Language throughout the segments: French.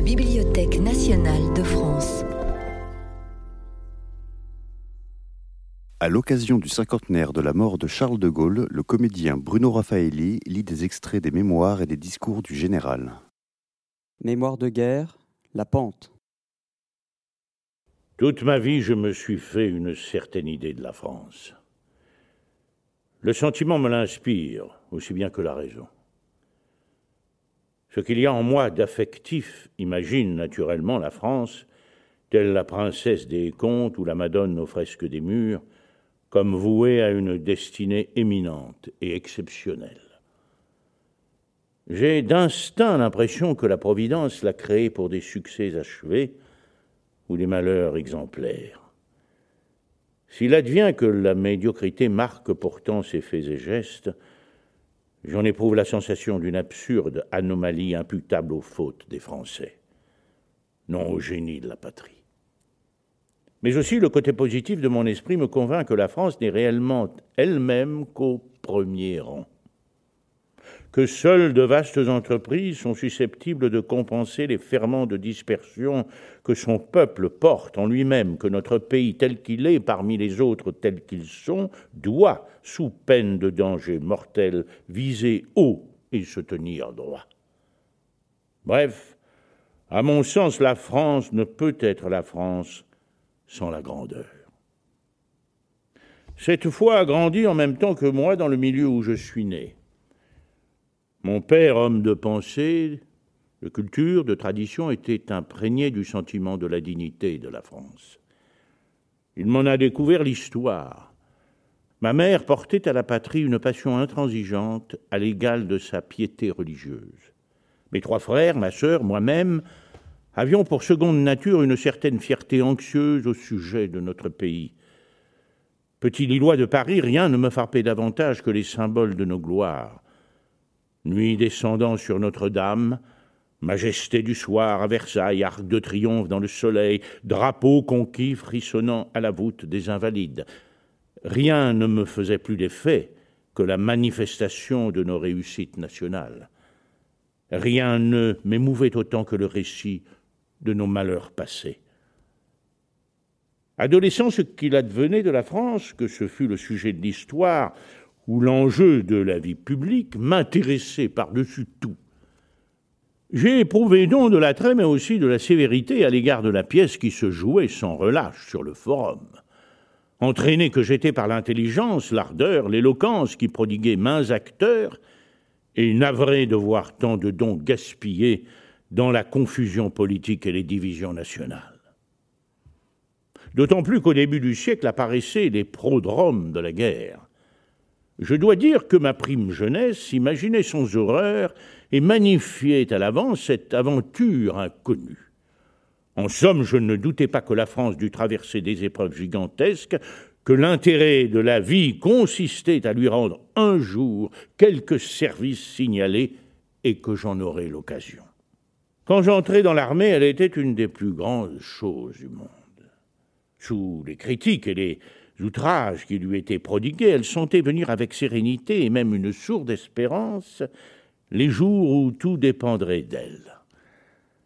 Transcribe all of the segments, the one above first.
la Bibliothèque nationale de France. À l'occasion du cinquantenaire de la mort de Charles de Gaulle, le comédien Bruno Raffaelli lit des extraits des mémoires et des discours du général. Mémoire de guerre, La Pente. Toute ma vie, je me suis fait une certaine idée de la France. Le sentiment me l'inspire, aussi bien que la raison. Ce qu'il y a en moi d'affectif imagine naturellement la France, telle la princesse des contes ou la Madone aux fresques des murs, comme vouée à une destinée éminente et exceptionnelle. J'ai d'instinct l'impression que la Providence l'a créée pour des succès achevés ou des malheurs exemplaires. S'il advient que la médiocrité marque pourtant ses faits et gestes, j'en éprouve la sensation d'une absurde anomalie imputable aux fautes des Français, non au génie de la patrie. Mais aussi le côté positif de mon esprit me convainc que la France n'est réellement elle-même qu'au premier rang que seules de vastes entreprises sont susceptibles de compenser les ferments de dispersion que son peuple porte en lui-même, que notre pays tel qu'il est, parmi les autres tels qu'ils sont, doit, sous peine de danger mortel, viser haut et se tenir droit. Bref, à mon sens, la France ne peut être la France sans la grandeur. Cette foi a grandi en même temps que moi dans le milieu où je suis né. Mon père, homme de pensée, de culture, de tradition, était imprégné du sentiment de la dignité de la France. Il m'en a découvert l'histoire. Ma mère portait à la patrie une passion intransigeante à l'égal de sa piété religieuse. Mes trois frères, ma sœur, moi-même, avions pour seconde nature une certaine fierté anxieuse au sujet de notre pays. Petit Lillois de Paris, rien ne me frappait davantage que les symboles de nos gloires nuit descendant sur Notre-Dame, majesté du soir à Versailles, arc de triomphe dans le soleil, drapeau conquis frissonnant à la voûte des Invalides. Rien ne me faisait plus d'effet que la manifestation de nos réussites nationales. Rien ne m'émouvait autant que le récit de nos malheurs passés. Adolescent, ce qu'il advenait de la France, que ce fut le sujet de l'histoire, où l'enjeu de la vie publique m'intéressait par-dessus tout. J'ai éprouvé donc de l'attrait, mais aussi de la sévérité à l'égard de la pièce qui se jouait sans relâche sur le forum. Entraîné que j'étais par l'intelligence, l'ardeur, l'éloquence qui prodiguaient mains acteurs, et navré de voir tant de dons gaspillés dans la confusion politique et les divisions nationales. D'autant plus qu'au début du siècle apparaissaient les prodromes de la guerre, je dois dire que ma prime jeunesse imaginait sans horreur et magnifiait à l'avance cette aventure inconnue. En somme, je ne doutais pas que la France dût traverser des épreuves gigantesques, que l'intérêt de la vie consistait à lui rendre un jour quelque service signalé et que j'en aurais l'occasion. Quand j'entrai dans l'armée, elle était une des plus grandes choses du monde. Sous les critiques et les outrages qui lui étaient prodigués, elle sentait venir avec sérénité et même une sourde espérance les jours où tout dépendrait d'elle.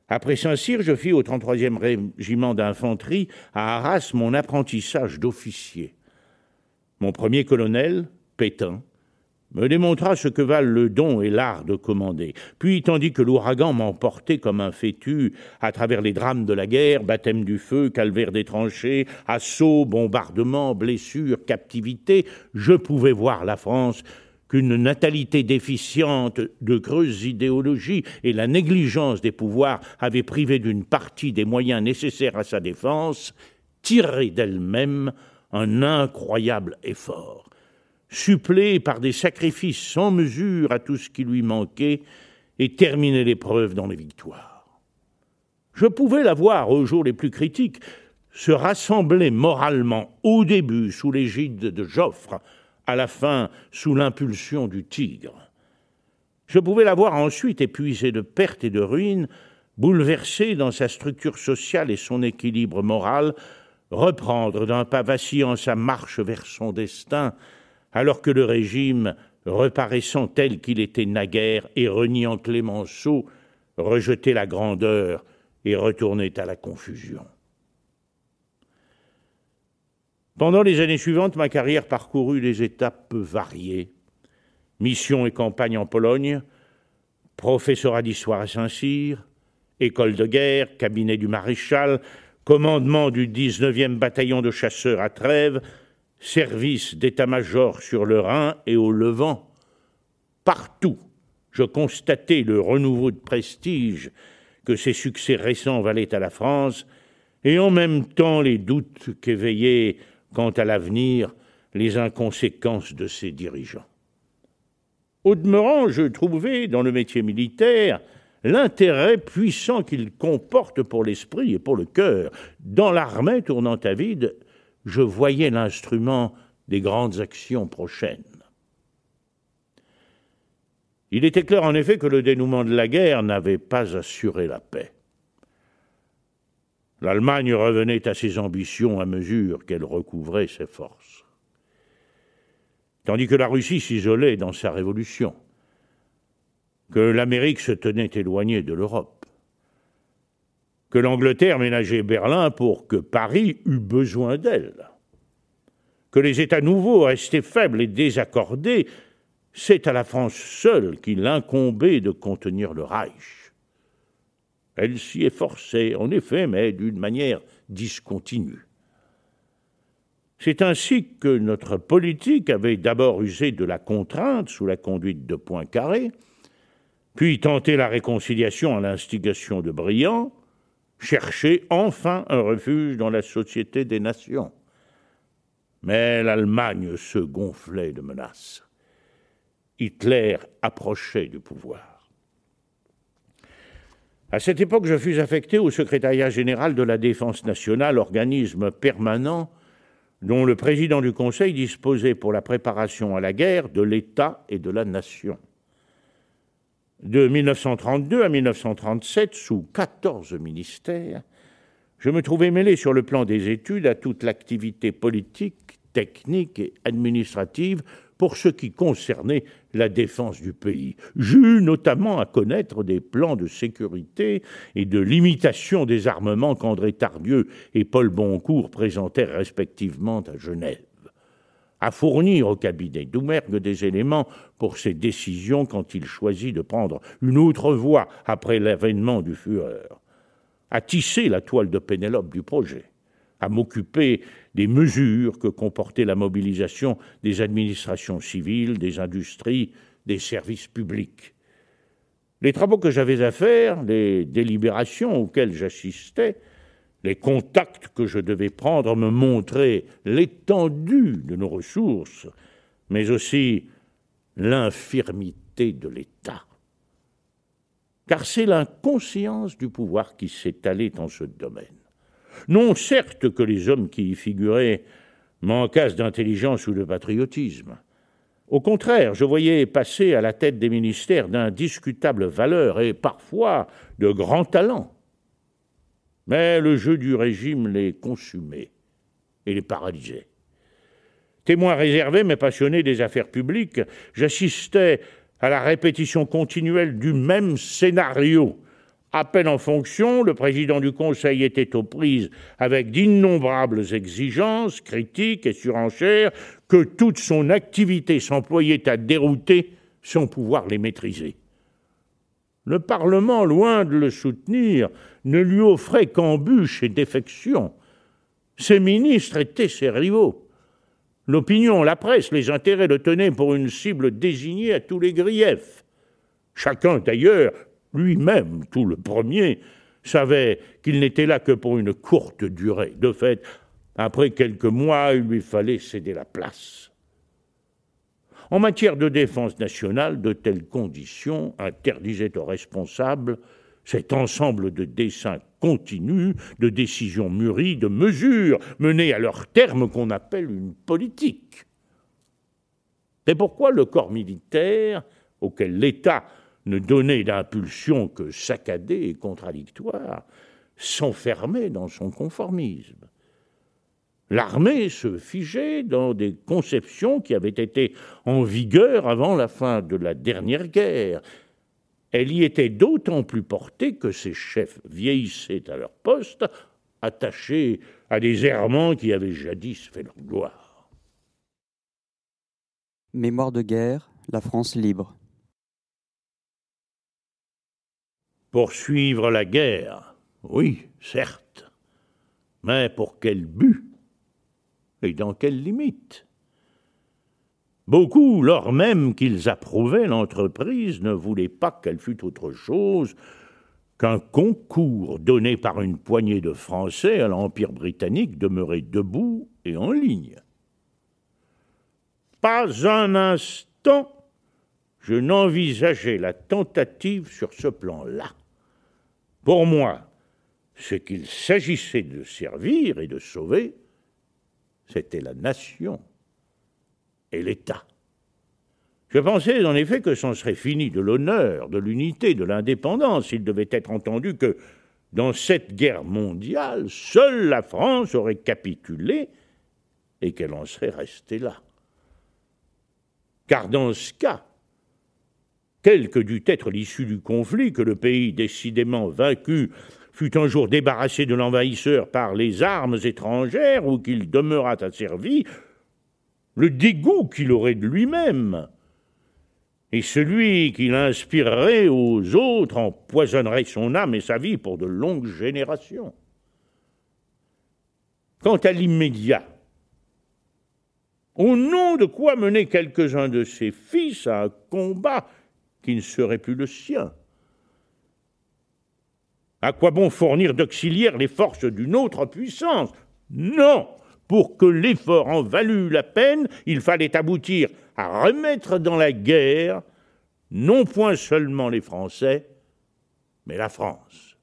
Après Saint-Cyr, je fis au 33e régiment d'infanterie à Arras mon apprentissage d'officier. Mon premier colonel, Pétain, me démontra ce que valent le don et l'art de commander. Puis, tandis que l'ouragan m'emportait comme un fétu à travers les drames de la guerre, baptême du feu, calvaire des tranchées, assauts, bombardements, blessures, captivité, je pouvais voir la France qu'une natalité déficiente de creuses idéologies et la négligence des pouvoirs avaient privé d'une partie des moyens nécessaires à sa défense, tirer d'elle-même un incroyable effort suppléer par des sacrifices sans mesure à tout ce qui lui manquait, et terminer l'épreuve dans les victoires. Je pouvais la voir aux jours les plus critiques se rassembler moralement au début sous l'égide de Joffre, à la fin sous l'impulsion du tigre. Je pouvais la voir ensuite épuisée de pertes et de ruines, bouleversée dans sa structure sociale et son équilibre moral, reprendre d'un pas vacillant sa marche vers son destin, alors que le régime, reparaissant tel qu'il était naguère et reniant Clémenceau, rejetait la grandeur et retournait à la confusion. Pendant les années suivantes, ma carrière parcourut des étapes peu variées. Mission et campagne en Pologne, professorat d'histoire à Saint-Cyr, école de guerre, cabinet du maréchal, commandement du 19e bataillon de chasseurs à Trèves, service d'état-major sur le Rhin et au Levant. Partout, je constatais le renouveau de prestige que ses succès récents valaient à la France, et en même temps les doutes qu'éveillaient quant à l'avenir les inconséquences de ses dirigeants. Au demeurant, je trouvais dans le métier militaire l'intérêt puissant qu'il comporte pour l'esprit et pour le cœur. Dans l'armée tournant à vide, je voyais l'instrument des grandes actions prochaines. Il était clair en effet que le dénouement de la guerre n'avait pas assuré la paix. L'Allemagne revenait à ses ambitions à mesure qu'elle recouvrait ses forces. Tandis que la Russie s'isolait dans sa révolution, que l'Amérique se tenait éloignée de l'Europe, que l'Angleterre ménageait Berlin pour que Paris eût besoin d'elle, que les États nouveaux restaient faibles et désaccordés, c'est à la France seule qu'il incombait de contenir le Reich. Elle s'y efforçait, en effet, mais d'une manière discontinue. C'est ainsi que notre politique avait d'abord usé de la contrainte sous la conduite de Poincaré, puis tenté la réconciliation à l'instigation de Briand, cherché enfin un refuge dans la Société des Nations. Mais l'Allemagne se gonflait de menaces. Hitler approchait du pouvoir. À cette époque, je fus affecté au secrétariat général de la Défense nationale, organisme permanent dont le président du Conseil disposait pour la préparation à la guerre de l'État et de la nation. De 1932 à 1937, sous 14 ministères, je me trouvais mêlé sur le plan des études à toute l'activité politique, technique et administrative pour ce qui concernait la défense du pays. J'eus notamment à connaître des plans de sécurité et de limitation des armements qu'André Tardieu et Paul Boncourt présentèrent respectivement à Genève à fournir au cabinet Doumergue des éléments pour ses décisions quand il choisit de prendre une autre voie après l'avènement du Führer, à tisser la toile de Pénélope du projet, à m'occuper des mesures que comportait la mobilisation des administrations civiles, des industries, des services publics. Les travaux que j'avais à faire, les délibérations auxquelles j'assistais, les contacts que je devais prendre me montraient l'étendue de nos ressources, mais aussi l'infirmité de l'État. Car c'est l'inconscience du pouvoir qui s'étalait en ce domaine. Non certes que les hommes qui y figuraient manquassent d'intelligence ou de patriotisme. Au contraire, je voyais passer à la tête des ministères d'indiscutables valeurs et parfois de grands talents. Mais le jeu du régime les consumait et les paralysait. Témoin réservé mais passionné des affaires publiques, j'assistais à la répétition continuelle du même scénario. À peine en fonction, le président du Conseil était aux prises avec d'innombrables exigences, critiques et surenchères que toute son activité s'employait à dérouter sans pouvoir les maîtriser. Le Parlement, loin de le soutenir, ne lui offrait qu'embûches et défections. Ses ministres étaient ses rivaux. L'opinion, la presse, les intérêts le tenaient pour une cible désignée à tous les griefs. Chacun, d'ailleurs, lui-même, tout le premier, savait qu'il n'était là que pour une courte durée. De fait, après quelques mois, il lui fallait céder la place. En matière de défense nationale, de telles conditions interdisaient aux responsables cet ensemble de dessins continus, de décisions mûries, de mesures menées à leur terme qu'on appelle une politique. C'est pourquoi le corps militaire, auquel l'État ne donnait d'impulsion que saccadée et contradictoire, s'enfermait dans son conformisme? L'armée se figeait dans des conceptions qui avaient été en vigueur avant la fin de la dernière guerre. elle y était d'autant plus portée que ses chefs vieillissaient à leur poste, attachés à des errements qui avaient jadis fait leur gloire. Mémoire de guerre, la France libre. Poursuivre la guerre, oui, certes, mais pour quel but? Et dans quelles limites? Beaucoup, lors même qu'ils approuvaient l'entreprise, ne voulaient pas qu'elle fût autre chose qu'un concours donné par une poignée de Français à l'Empire britannique demeuré debout et en ligne. Pas un instant je n'envisageais la tentative sur ce plan-là. Pour moi, ce qu'il s'agissait de servir et de sauver, c'était la nation et l'État. Je pensais en effet que c'en serait fini de l'honneur, de l'unité, de l'indépendance. Il devait être entendu que dans cette guerre mondiale, seule la France aurait capitulé et qu'elle en serait restée là. Car dans ce cas, quelle que dût être l'issue du conflit, que le pays décidément vaincu fût un jour débarrassé de l'envahisseur par les armes étrangères ou qu'il demeurât asservi, le dégoût qu'il aurait de lui-même et celui qu'il inspirerait aux autres empoisonnerait son âme et sa vie pour de longues générations. Quant à l'immédiat, au nom de quoi mener quelques-uns de ses fils à un combat qui ne serait plus le sien À quoi bon fournir d'auxiliaires les forces d'une autre puissance? Non Pour que l'effort en valût la peine, il fallait aboutir à remettre dans la guerre non point seulement les Français, mais la France.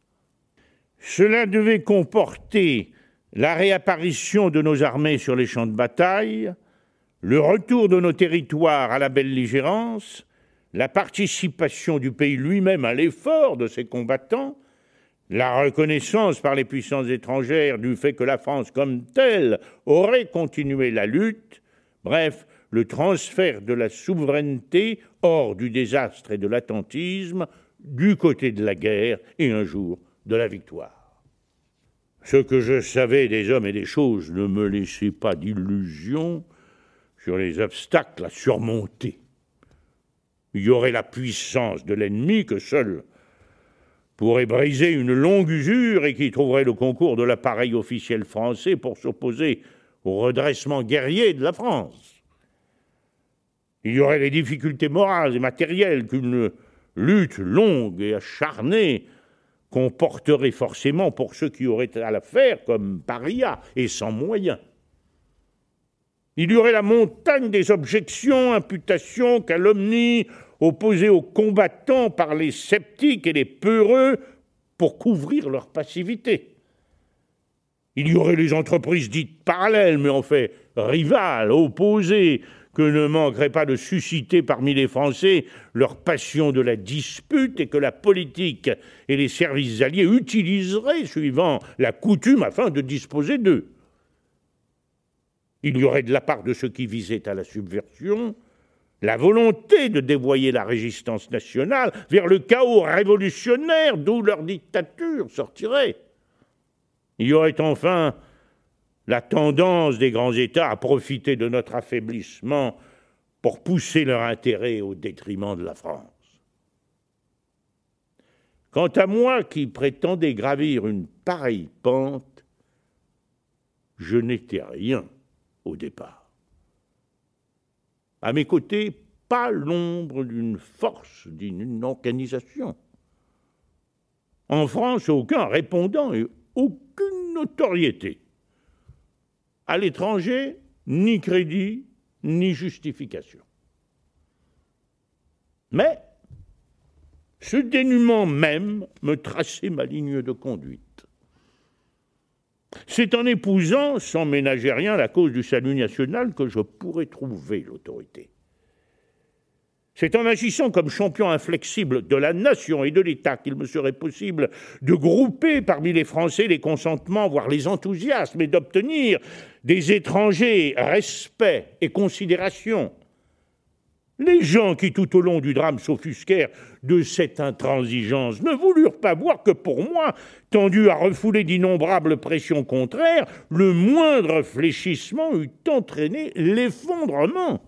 Cela devait comporter la réapparition de nos armées sur les champs de bataille, le retour de nos territoires à la belligérance, la participation du pays lui-même à l'effort de ses combattants, la reconnaissance par les puissances étrangères du fait que la France comme telle aurait continué la lutte, bref, le transfert de la souveraineté hors du désastre et de l'attentisme, du côté de la guerre et un jour de la victoire. Ce que je savais des hommes et des choses ne me laissait pas d'illusion sur les obstacles à surmonter il y aurait la puissance de l'ennemi que seul pourrait briser une longue usure et qui trouverait le concours de l'appareil officiel français pour s'opposer au redressement guerrier de la France. Il y aurait les difficultés morales et matérielles qu'une lutte longue et acharnée comporterait forcément pour ceux qui auraient à la faire comme paria et sans moyens. Il y aurait la montagne des objections, imputations, calomnies, opposées aux combattants par les sceptiques et les peureux pour couvrir leur passivité. Il y aurait les entreprises dites parallèles, mais en fait rivales, opposées, que ne manqueraient pas de susciter parmi les Français leur passion de la dispute et que la politique et les services alliés utiliseraient suivant la coutume afin de disposer d'eux. Il y aurait de la part de ceux qui visaient à la subversion la volonté de dévoyer la résistance nationale vers le chaos révolutionnaire d'où leur dictature sortirait. Il y aurait enfin la tendance des grands États à profiter de notre affaiblissement pour pousser leur intérêt au détriment de la France. Quant à moi qui prétendais gravir une pareille pente, je n'étais rien au départ. À mes côtés, pas l'ombre d'une force, d'une organisation. En France, aucun répondant et aucune notoriété. À l'étranger, ni crédit, ni justification. Mais ce dénuement même me traçait ma ligne de conduite. C'est en épousant, sans ménager rien, la cause du salut national que je pourrais trouver l'autorité. C'est en agissant comme champion inflexible de la nation et de l'État qu'il me serait possible de grouper parmi les Français les consentements, voire les enthousiasmes, et d'obtenir des étrangers respect et considération. Les gens qui, tout au long du drame, s'offusquèrent de cette intransigeance ne voulurent pas voir que pour moi, tendu à refouler d'innombrables pressions contraires, le moindre fléchissement eût entraîné l'effondrement.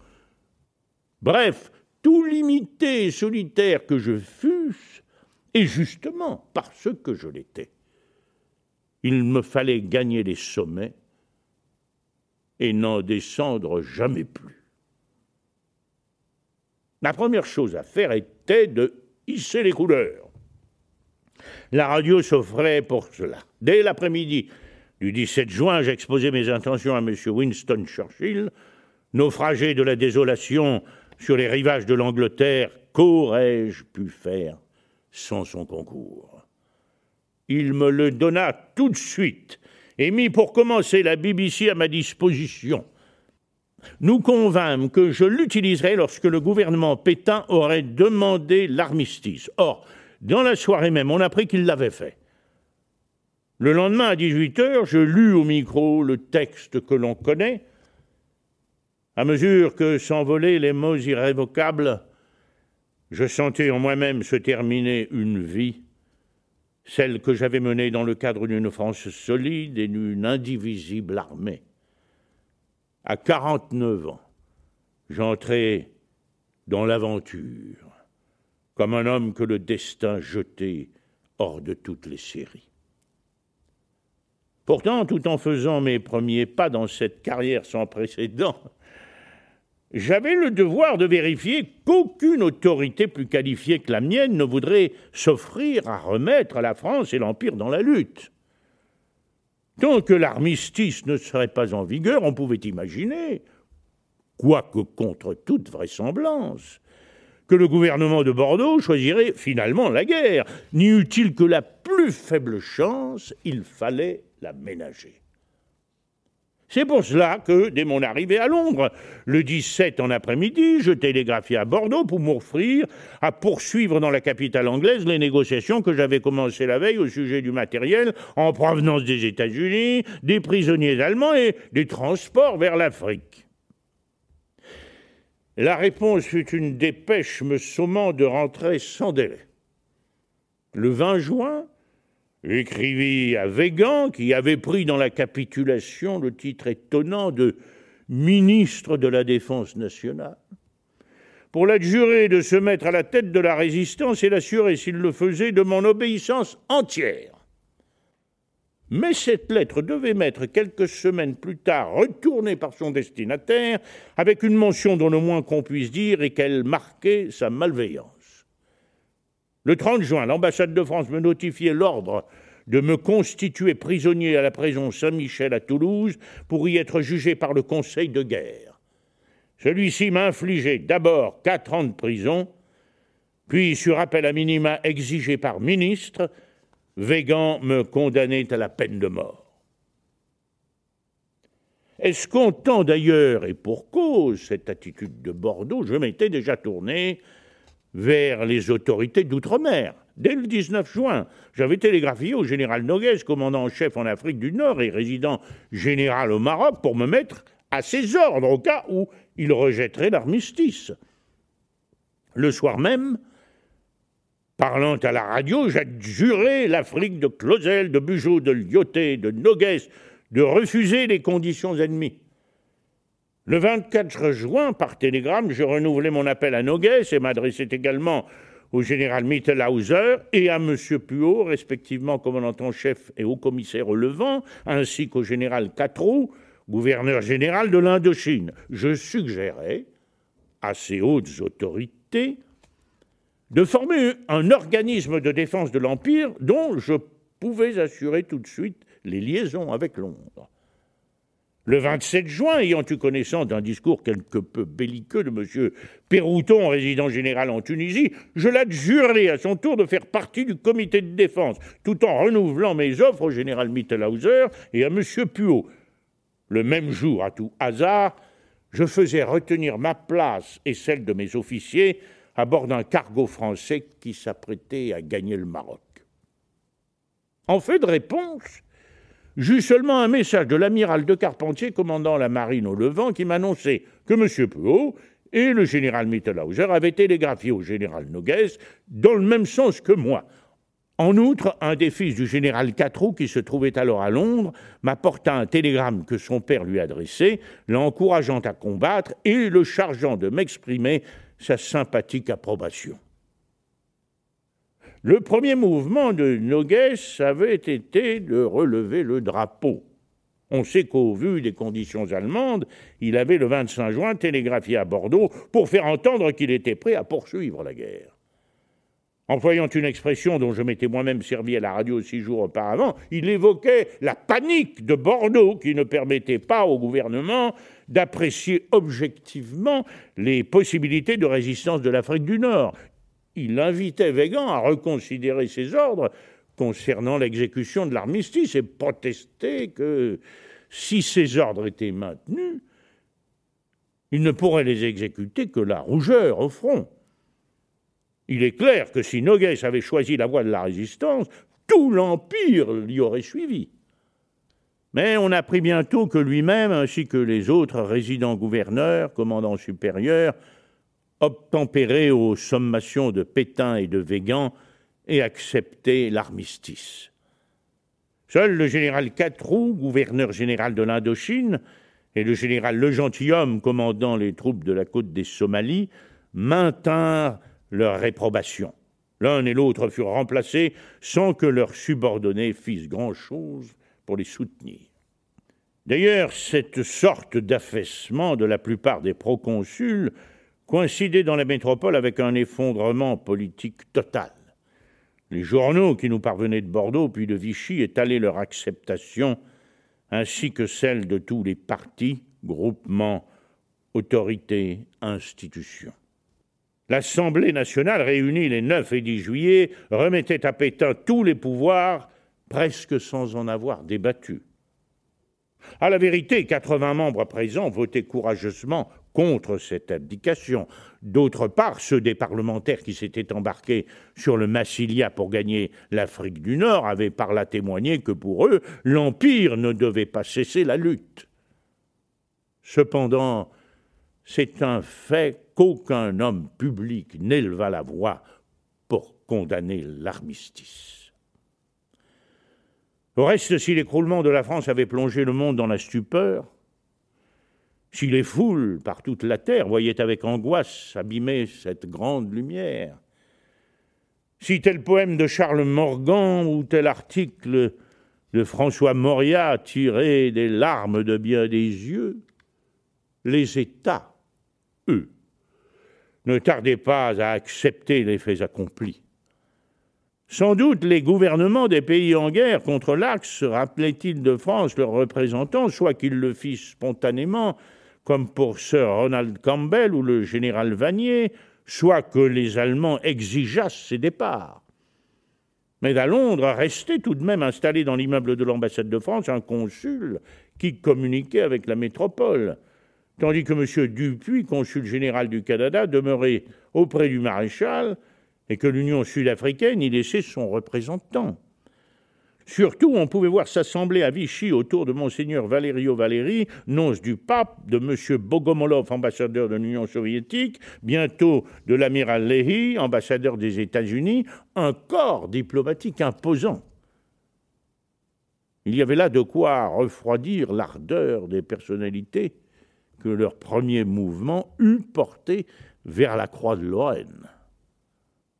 Bref, tout limité et solitaire que je fusse, et justement parce que je l'étais, il me fallait gagner les sommets et n'en descendre jamais plus. La première chose à faire était de hisser les couleurs. La radio s'offrait pour cela. Dès l'après-midi du 17 juin, j'exposais mes intentions à M. Winston Churchill, naufragé de la désolation sur les rivages de l'Angleterre. Qu'aurais-je pu faire sans son concours? Il me le donna tout de suite et mit pour commencer la BBC à ma disposition nous convînmes que je l'utiliserais lorsque le gouvernement Pétain aurait demandé l'armistice. Or, dans la soirée même, on apprit qu'il l'avait fait. Le lendemain, à 18 heures, je lus au micro le texte que l'on connaît. À mesure que s'envolaient les mots irrévocables, je sentais en moi-même se terminer une vie, celle que j'avais menée dans le cadre d'une France solide et d'une indivisible armée. À 49 ans, j'entrais dans l'aventure, comme un homme que le destin jetait hors de toutes les séries. Pourtant, tout en faisant mes premiers pas dans cette carrière sans précédent, j'avais le devoir de vérifier qu'aucune autorité plus qualifiée que la mienne ne voudrait s'offrir à remettre la France et l'Empire dans la lutte. Tant que l'armistice ne serait pas en vigueur, on pouvait imaginer, quoique contre toute vraisemblance, que le gouvernement de Bordeaux choisirait finalement la guerre. N'y eût-il que la plus faible chance, il fallait la ménager. C'est pour cela que, dès mon arrivée à Londres, le 17 en après-midi, je télégraphiais à Bordeaux pour m'offrir à poursuivre dans la capitale anglaise les négociations que j'avais commencées la veille au sujet du matériel en provenance des États-Unis, des prisonniers allemands et des transports vers l'Afrique. La réponse fut une dépêche me sommant de rentrer sans délai. Le 20 juin, J'écrivis à Végan, qui avait pris dans la capitulation le titre étonnant de ministre de la Défense nationale, pour l'adjurer de se mettre à la tête de la résistance et l'assurer, s'il le faisait, de mon obéissance entière. Mais cette lettre devait m'être quelques semaines plus tard retournée par son destinataire avec une mention dont le moins qu'on puisse dire est qu'elle marquait sa malveillance. Le 30 juin, l'ambassade de France me notifiait l'ordre de me constituer prisonnier à la prison Saint-Michel à Toulouse pour y être jugé par le Conseil de guerre. Celui-ci m'infligeait d'abord quatre ans de prison, puis, sur appel à minima exigé par ministre, Végan me condamnait à la peine de mort. Escomptant d'ailleurs, et pour cause, cette attitude de Bordeaux, je m'étais déjà tourné vers les autorités d'outre-mer. Dès le 19 juin, j'avais télégraphié au général Noguès, commandant en chef en Afrique du Nord et résident général au Maroc, pour me mettre à ses ordres au cas où il rejetterait l'armistice. Le soir même, parlant à la radio, j'adjurais l'Afrique de Clausel, de Bugeaud, de Lyoté, de Noguès de refuser les conditions ennemies. Le 24 juin, par télégramme, je renouvelais mon appel à Noguès et m'adressais également au général Mittelhauser et à M. Puot, respectivement commandant en chef et haut commissaire au Levant, ainsi qu'au général Catroux, gouverneur général de l'Indochine. Je suggérais à ces hautes autorités de former un organisme de défense de l'Empire dont je pouvais assurer tout de suite les liaisons avec Londres. Le 27 juin, ayant eu connaissance d'un discours quelque peu belliqueux de M. Pérouton, résident général en Tunisie, je l'adjurai à son tour de faire partie du comité de défense, tout en renouvelant mes offres au général Mittelhauser et à M. Puot. Le même jour, à tout hasard, je faisais retenir ma place et celle de mes officiers à bord d'un cargo français qui s'apprêtait à gagner le Maroc. En fait de réponse, J'eus seulement un message de l'amiral de Carpentier commandant la marine au Levant qui m'annonçait que M. Puot et le général Mittelhauser avait télégraphié au général Nogues dans le même sens que moi. En outre, un des fils du général Catroux, qui se trouvait alors à Londres, m'apporta un télégramme que son père lui adressait, l'encourageant à combattre et le chargeant de m'exprimer sa sympathique approbation. Le premier mouvement de Nogues avait été de relever le drapeau. On sait qu'au vu des conditions allemandes, il avait le 25 juin télégraphié à Bordeaux pour faire entendre qu'il était prêt à poursuivre la guerre. Employant une expression dont je m'étais moi-même servi à la radio six jours auparavant, il évoquait la panique de Bordeaux qui ne permettait pas au gouvernement d'apprécier objectivement les possibilités de résistance de l'Afrique du Nord il invitait Végan à reconsidérer ses ordres concernant l'exécution de l'armistice et protestait que si ces ordres étaient maintenus, il ne pourrait les exécuter que la rougeur au front. Il est clair que si Noguès avait choisi la voie de la résistance, tout l'Empire l'y aurait suivi. Mais on apprit bientôt que lui-même, ainsi que les autres résidents gouverneurs, commandants supérieurs, obtempérer aux sommations de Pétain et de Végan et accepter l'armistice. Seul le général Catroux, gouverneur général de l'Indochine, et le général Le Gentilhomme, commandant les troupes de la côte des Somalies, maintinrent leur réprobation. L'un et l'autre furent remplacés sans que leurs subordonnés fissent grand-chose pour les soutenir. D'ailleurs, cette sorte d'affaissement de la plupart des proconsuls coïncidait dans la métropole avec un effondrement politique total. Les journaux qui nous parvenaient de Bordeaux puis de Vichy étalaient leur acceptation, ainsi que celle de tous les partis, groupements, autorités, institutions. L'Assemblée nationale, réunie les 9 et 10 juillet, remettait à Pétain tous les pouvoirs, presque sans en avoir débattu. À la vérité, 80 membres présents votaient courageusement contre cette abdication. D'autre part, ceux des parlementaires qui s'étaient embarqués sur le Massilia pour gagner l'Afrique du Nord avaient par là témoigné que pour eux, l'Empire ne devait pas cesser la lutte. Cependant, c'est un fait qu'aucun homme public n'éleva la voix pour condamner l'armistice. Au reste, si l'écroulement de la France avait plongé le monde dans la stupeur, si les foules par toute la terre voyaient avec angoisse abîmer cette grande lumière, si tel poème de Charles Morgan ou tel article de François Moria tirait des larmes de bien des yeux, les États, eux, ne tardaient pas à accepter les faits accomplis. Sans doute les gouvernements des pays en guerre contre l'Axe rappelaient-ils de France leurs représentants, soit qu'ils le fissent spontanément, comme pour Sir Ronald Campbell ou le général Vanier, soit que les Allemands exigeassent ses départs. Mais à Londres restait tout de même installé dans l'immeuble de l'ambassade de France un consul qui communiquait avec la métropole, tandis que M. Dupuis, consul général du Canada, demeurait auprès du maréchal et que l'Union sud-africaine y laissait son représentant. Surtout, on pouvait voir s'assembler à Vichy autour de Monseigneur Valerio Valéry, nonce du pape, de M. Bogomolov, ambassadeur de l'Union soviétique, bientôt de l'amiral Lehy, ambassadeur des États-Unis, un corps diplomatique imposant. Il y avait là de quoi refroidir l'ardeur des personnalités que leur premier mouvement eût porté vers la Croix de Lorraine.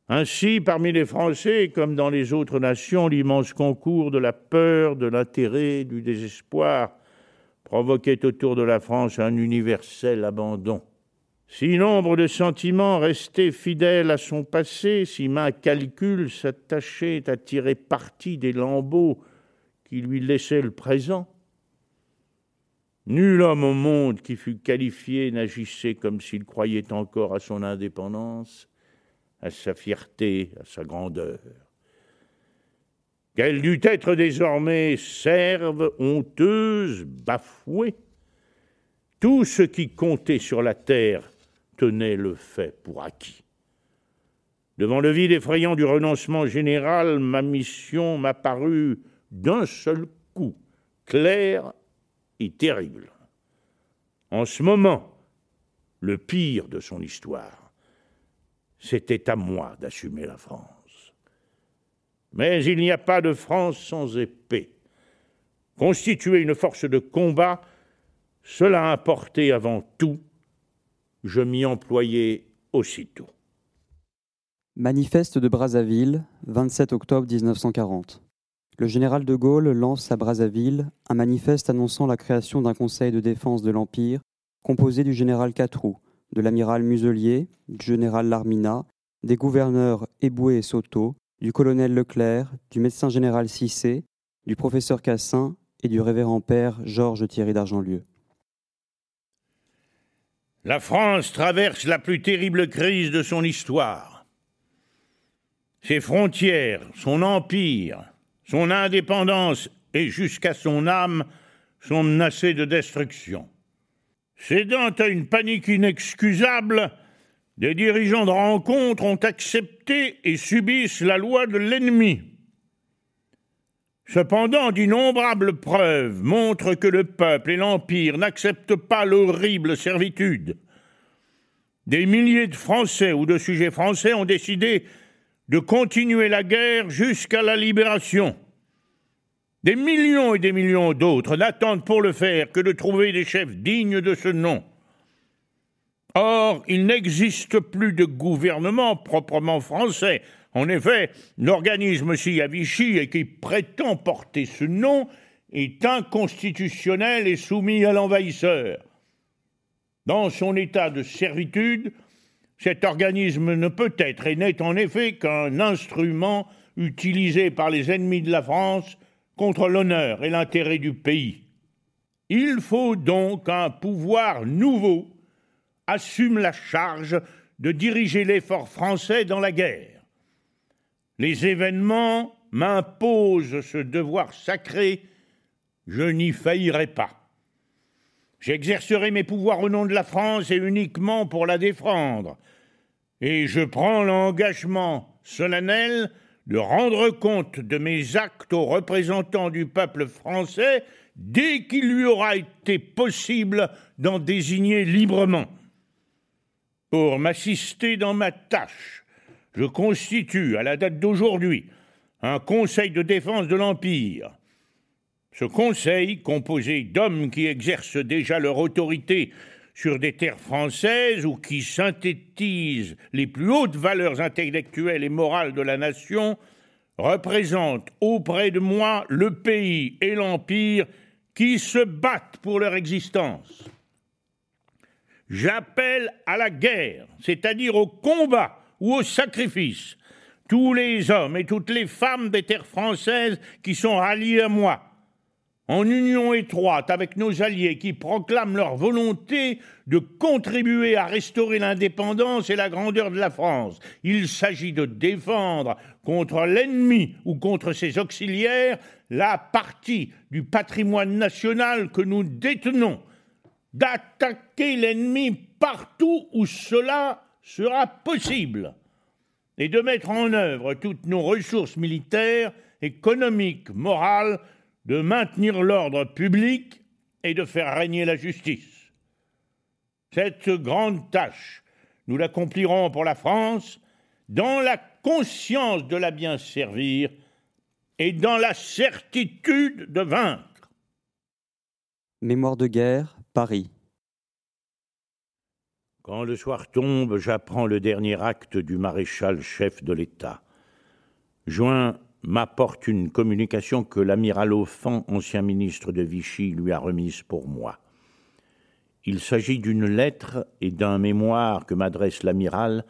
Ainsi, parmi les Français, comme dans les autres nations, l'immense concours de la peur, de l'intérêt, du désespoir provoquait autour de la France un universel abandon. Si nombre de sentiments restaient fidèles à son passé, si main calcul s'attachait à tirer parti des lambeaux qui lui laissaient le présent, nul homme au monde qui fût qualifié n'agissait comme s'il croyait encore à son indépendance à sa fierté, à sa grandeur. Qu'elle dût être désormais serve, honteuse, bafouée, tout ce qui comptait sur la terre tenait le fait pour acquis. Devant le vide effrayant du renoncement général, ma mission m'apparut d'un seul coup, claire et terrible. En ce moment, le pire de son histoire. C'était à moi d'assumer la France. Mais il n'y a pas de France sans épée. Constituer une force de combat, cela importait avant tout. Je m'y employais aussitôt. Manifeste de Brazzaville, 27 octobre 1940. Le général de Gaulle lance à Brazzaville un manifeste annonçant la création d'un conseil de défense de l'Empire composé du général Catroux, de l'amiral Muselier, du général Larmina, des gouverneurs Eboué et Soto, du colonel Leclerc, du médecin général Cissé, du professeur Cassin et du révérend père Georges Thierry d'Argentlieu. La France traverse la plus terrible crise de son histoire. Ses frontières, son empire, son indépendance et jusqu'à son âme sont menacées de destruction. Cédant à une panique inexcusable, des dirigeants de rencontre ont accepté et subissent la loi de l'ennemi. Cependant, d'innombrables preuves montrent que le peuple et l'Empire n'acceptent pas l'horrible servitude. Des milliers de Français ou de sujets français ont décidé de continuer la guerre jusqu'à la libération. Des millions et des millions d'autres n'attendent pour le faire que de trouver des chefs dignes de ce nom. Or, il n'existe plus de gouvernement proprement français. En effet, l'organisme si à et qui prétend porter ce nom est inconstitutionnel et soumis à l'envahisseur. Dans son état de servitude, cet organisme ne peut être et n'est en effet qu'un instrument utilisé par les ennemis de la France contre l'honneur et l'intérêt du pays. Il faut donc un pouvoir nouveau assume la charge de diriger l'effort français dans la guerre. Les événements m'imposent ce devoir sacré, je n'y faillirai pas. J'exercerai mes pouvoirs au nom de la France et uniquement pour la défendre. Et je prends l'engagement solennel de rendre compte de mes actes aux représentants du peuple français dès qu'il lui aura été possible d'en désigner librement. Pour m'assister dans ma tâche, je constitue, à la date d'aujourd'hui, un conseil de défense de l'Empire. Ce conseil, composé d'hommes qui exercent déjà leur autorité sur des terres françaises ou qui synthétisent les plus hautes valeurs intellectuelles et morales de la nation, représente auprès de moi le pays et l'Empire qui se battent pour leur existence. J'appelle à la guerre, c'est-à-dire au combat ou au sacrifice, tous les hommes et toutes les femmes des terres françaises qui sont ralliés à moi, en union étroite avec nos alliés qui proclament leur volonté de contribuer à restaurer l'indépendance et la grandeur de la France. Il s'agit de défendre contre l'ennemi ou contre ses auxiliaires la partie du patrimoine national que nous détenons d'attaquer l'ennemi partout où cela sera possible et de mettre en œuvre toutes nos ressources militaires, économiques, morales, de maintenir l'ordre public et de faire régner la justice. Cette grande tâche, nous l'accomplirons pour la France dans la conscience de la bien servir et dans la certitude de vaincre. Mémoire de guerre, Paris. Quand le soir tombe, j'apprends le dernier acte du maréchal chef de l'État. Juin m'apporte une communication que l'amiral Offan, ancien ministre de Vichy, lui a remise pour moi. Il s'agit d'une lettre et d'un mémoire que m'adresse l'amiral,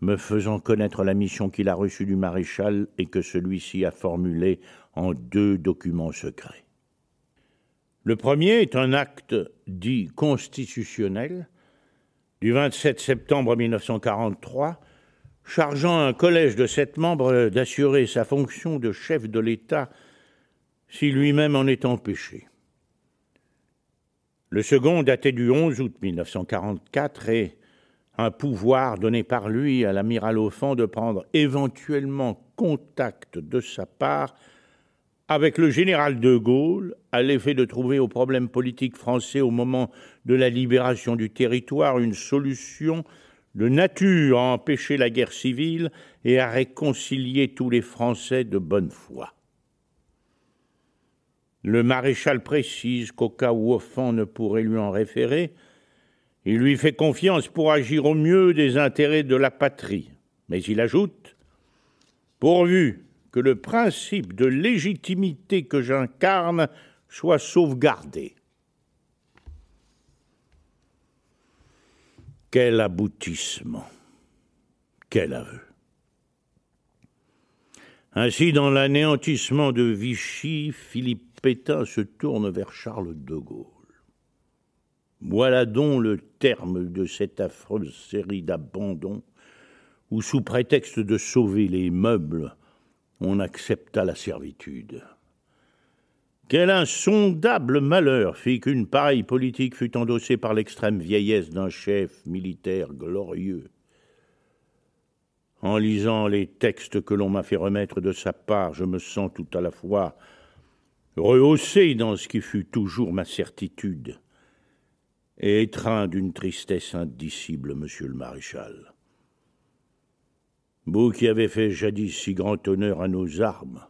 me faisant connaître la mission qu'il a reçue du maréchal et que celui-ci a formulée en deux documents secrets. Le premier est un acte dit constitutionnel du 27 septembre 1943 chargeant un collège de sept membres d'assurer sa fonction de chef de l'État si lui-même en est empêché. Le second datait du 11 août 1944 et un pouvoir donné par lui à l'amiral Offan de prendre éventuellement contact de sa part avec le général de Gaulle à l'effet de trouver au problème politique français au moment de la libération du territoire une solution de nature à empêcher la guerre civile et à réconcilier tous les Français de bonne foi. Le maréchal précise qu'au cas où Offend ne pourrait lui en référer, il lui fait confiance pour agir au mieux des intérêts de la patrie. Mais il ajoute Pourvu que le principe de légitimité que j'incarne soit sauvegardé. Quel aboutissement Quel aveu Ainsi, dans l'anéantissement de Vichy, Philippe Pétain se tourne vers Charles de Gaulle. Voilà donc le terme de cette affreuse série d'abandons où, sous prétexte de sauver les meubles, on accepta la servitude. Quel insondable malheur fit qu'une pareille politique fût endossée par l'extrême vieillesse d'un chef militaire glorieux. En lisant les textes que l'on m'a fait remettre de sa part, je me sens tout à la fois rehaussé dans ce qui fut toujours ma certitude et étreint d'une tristesse indicible, monsieur le maréchal. Vous qui avez fait jadis si grand honneur à nos armes,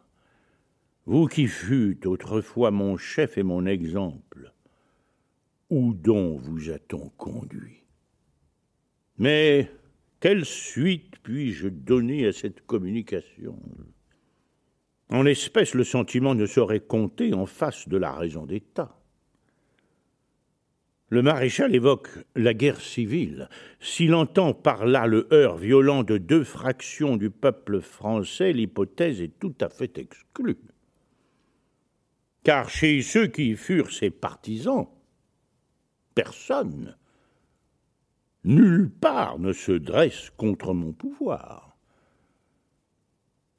vous qui fûtes autrefois mon chef et mon exemple, où donc vous a-t-on conduit? Mais quelle suite puis-je donner à cette communication? En espèce, le sentiment ne saurait compter en face de la raison d'État. Le maréchal évoque la guerre civile. S'il entend par là le heurt violent de deux fractions du peuple français, l'hypothèse est tout à fait exclue car chez ceux qui furent ses partisans, personne, nulle part ne se dresse contre mon pouvoir.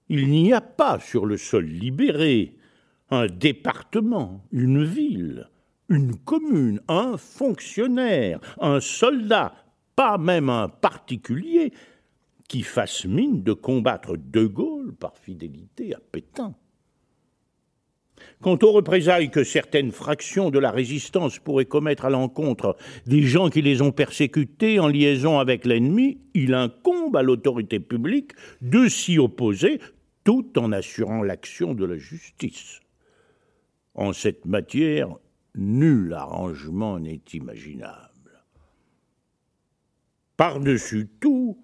Il n'y a pas sur le sol libéré un département, une ville, une commune, un fonctionnaire, un soldat, pas même un particulier, qui fasse mine de combattre De Gaulle par fidélité à Pétain. Quant aux représailles que certaines fractions de la résistance pourraient commettre à l'encontre des gens qui les ont persécutés en liaison avec l'ennemi, il incombe à l'autorité publique de s'y opposer tout en assurant l'action de la justice. En cette matière, nul arrangement n'est imaginable. Par-dessus tout,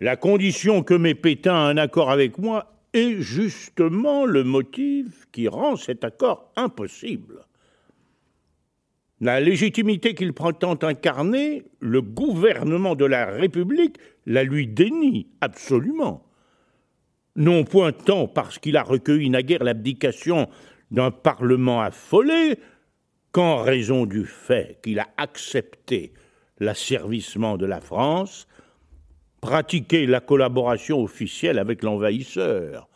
la condition que met Pétain un accord avec moi est justement le motif qui rend cet accord impossible. La légitimité qu'il prétend incarner, le gouvernement de la République la lui dénie absolument. Non point tant parce qu'il a recueilli naguère l'abdication d'un Parlement affolé, qu'en raison du fait qu'il a accepté l'asservissement de la France pratiquer la collaboration officielle avec l'envahisseur,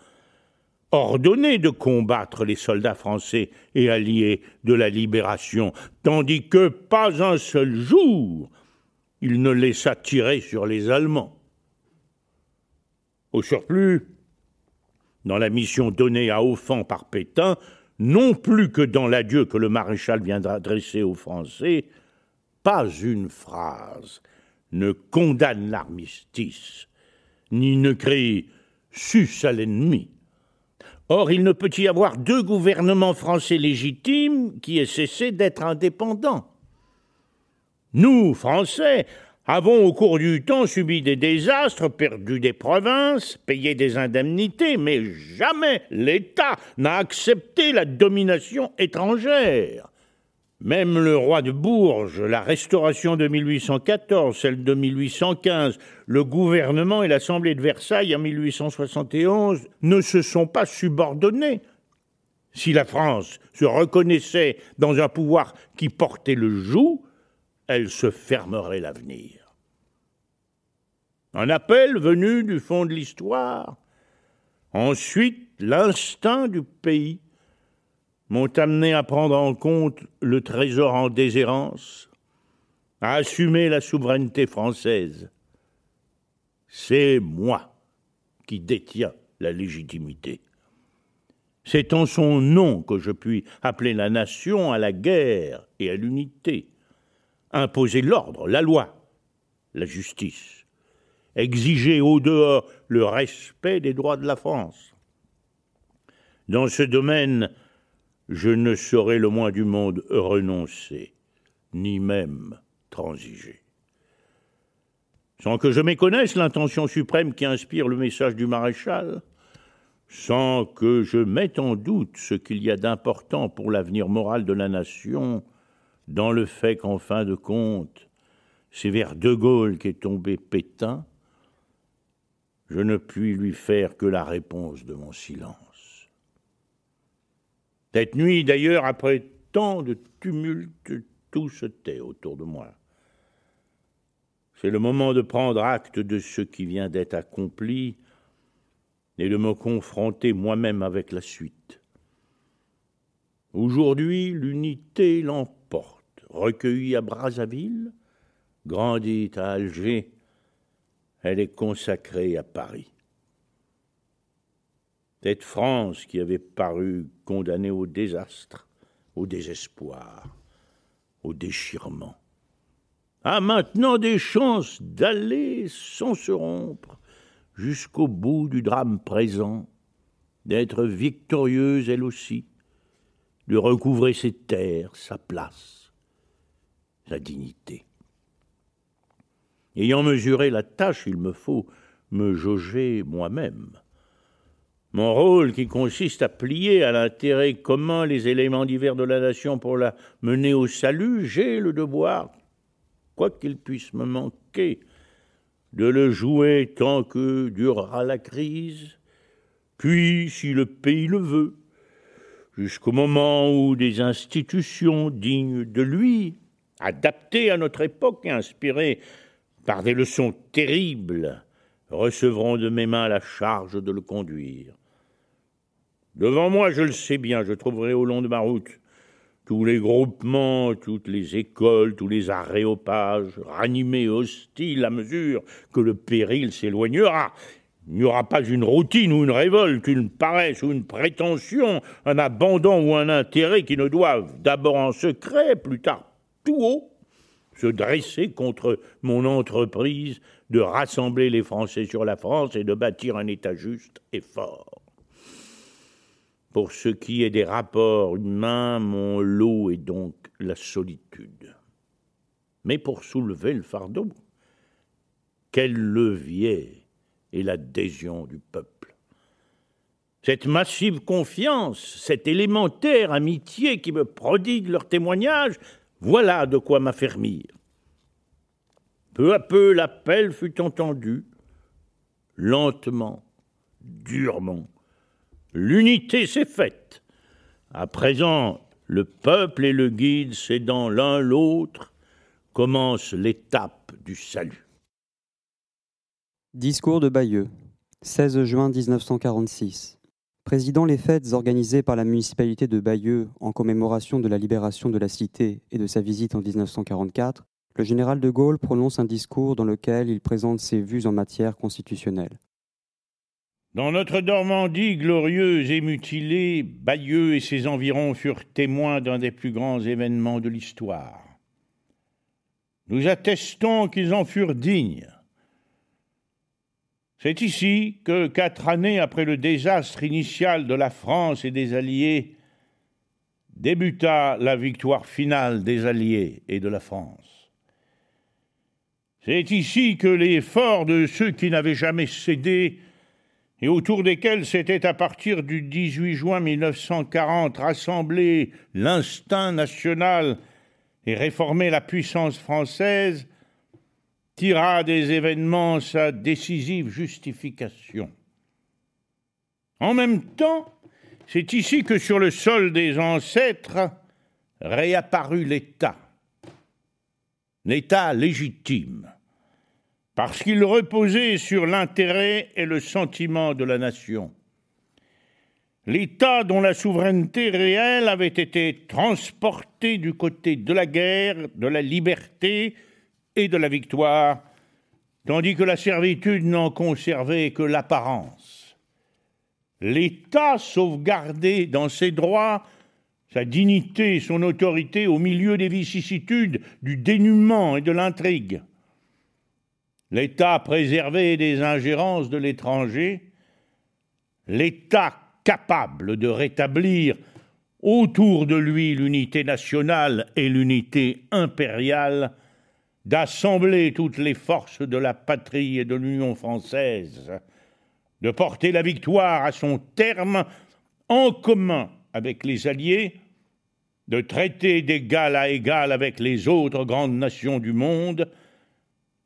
ordonné de combattre les soldats français et alliés de la libération, tandis que pas un seul jour il ne laissa tirer sur les Allemands. Au surplus, dans la mission donnée à Offens par Pétain, non plus que dans l'adieu que le maréchal viendra adresser aux Français, pas une phrase ne condamne l'armistice, ni ne crie sus à l'ennemi. Or, il ne peut y avoir deux gouvernements français légitimes qui aient cessé d'être indépendants. Nous, Français, avons au cours du temps subi des désastres, perdu des provinces, payé des indemnités, mais jamais l'État n'a accepté la domination étrangère. Même le roi de Bourges, la restauration de 1814, celle de 1815, le gouvernement et l'Assemblée de Versailles en 1871 ne se sont pas subordonnés. Si la France se reconnaissait dans un pouvoir qui portait le joug, elle se fermerait l'avenir. Un appel venu du fond de l'histoire, ensuite l'instinct du pays, m'ont amené à prendre en compte le trésor en déshérence, à assumer la souveraineté française. C'est moi qui détiens la légitimité. C'est en son nom que je puis appeler la nation à la guerre et à l'unité. imposer l'ordre, la loi, la justice, exiger au dehors le respect des droits de la France. Dans ce domaine, je ne saurais le moins du monde renoncer, ni même transiger. Sans que je méconnaisse l'intention suprême qui inspire le message du maréchal, sans que je mette en doute ce qu'il y a d'important pour l'avenir moral de la nation, dans le fait qu'en fin de compte, c'est vers De Gaulle qu'est tombé Pétain, je ne puis lui faire que la réponse de mon silence. Cette nuit, d'ailleurs, après tant de tumulte, tout se tait autour de moi. C'est le moment de prendre acte de ce qui vient d'être accompli et de me confronter moi-même avec la suite. Aujourd'hui, l'unité l'emporte. Recueillie à Brazzaville, grandie à Alger, elle est consacrée à Paris. Cette France qui avait paru condamnée au désastre, au désespoir, au déchirement, a maintenant des chances d'aller sans se rompre jusqu'au bout du drame présent, d'être victorieuse elle aussi, de recouvrer ses terres, sa place, sa dignité. Ayant mesuré la tâche, il me faut me jauger moi-même. Mon rôle qui consiste à plier à l'intérêt commun les éléments divers de la nation pour la mener au salut, j'ai le devoir, quoi qu'il puisse me manquer, de le jouer tant que durera la crise, puis, si le pays le veut, jusqu'au moment où des institutions dignes de lui, adaptées à notre époque et inspirées par des leçons terribles, recevront de mes mains la charge de le conduire. Devant moi, je le sais bien, je trouverai au long de ma route tous les groupements, toutes les écoles, tous les aréopages, ranimés, hostiles à mesure que le péril s'éloignera. Il n'y aura pas une routine ou une révolte, une paresse ou une prétention, un abandon ou un intérêt qui ne doivent, d'abord en secret, plus tard tout haut, se dresser contre mon entreprise de rassembler les Français sur la France et de bâtir un État juste et fort. Pour ce qui est des rapports humains, mon lot est donc la solitude. Mais pour soulever le fardeau, quel levier est l'adhésion du peuple? Cette massive confiance, cette élémentaire amitié qui me prodigue leur témoignage, voilà de quoi m'affermir. Peu à peu, l'appel fut entendu, lentement, durement L'unité s'est faite. À présent, le peuple et le guide cédant l'un l'autre, commence l'étape du salut. Discours de Bayeux, 16 juin 1946. Présidant les fêtes organisées par la municipalité de Bayeux en commémoration de la libération de la cité et de sa visite en 1944, le général de Gaulle prononce un discours dans lequel il présente ses vues en matière constitutionnelle. Dans notre Normandie glorieuse et mutilée, Bayeux et ses environs furent témoins d'un des plus grands événements de l'histoire. Nous attestons qu'ils en furent dignes. C'est ici que, quatre années après le désastre initial de la France et des Alliés, débuta la victoire finale des Alliés et de la France. C'est ici que les forts de ceux qui n'avaient jamais cédé et autour desquels s'était à partir du 18 juin 1940 rassemblé l'instinct national et réformé la puissance française, tira des événements sa décisive justification. En même temps, c'est ici que sur le sol des ancêtres réapparut l'État, l'État légitime, parce qu'il reposait sur l'intérêt et le sentiment de la nation. L'État dont la souveraineté réelle avait été transportée du côté de la guerre, de la liberté et de la victoire, tandis que la servitude n'en conservait que l'apparence. L'État sauvegardé dans ses droits sa dignité, son autorité au milieu des vicissitudes, du dénuement et de l'intrigue. L'État préservé des ingérences de l'étranger, l'État capable de rétablir autour de lui l'unité nationale et l'unité impériale, d'assembler toutes les forces de la patrie et de l'Union française, de porter la victoire à son terme en commun avec les Alliés, de traiter d'égal à égal avec les autres grandes nations du monde,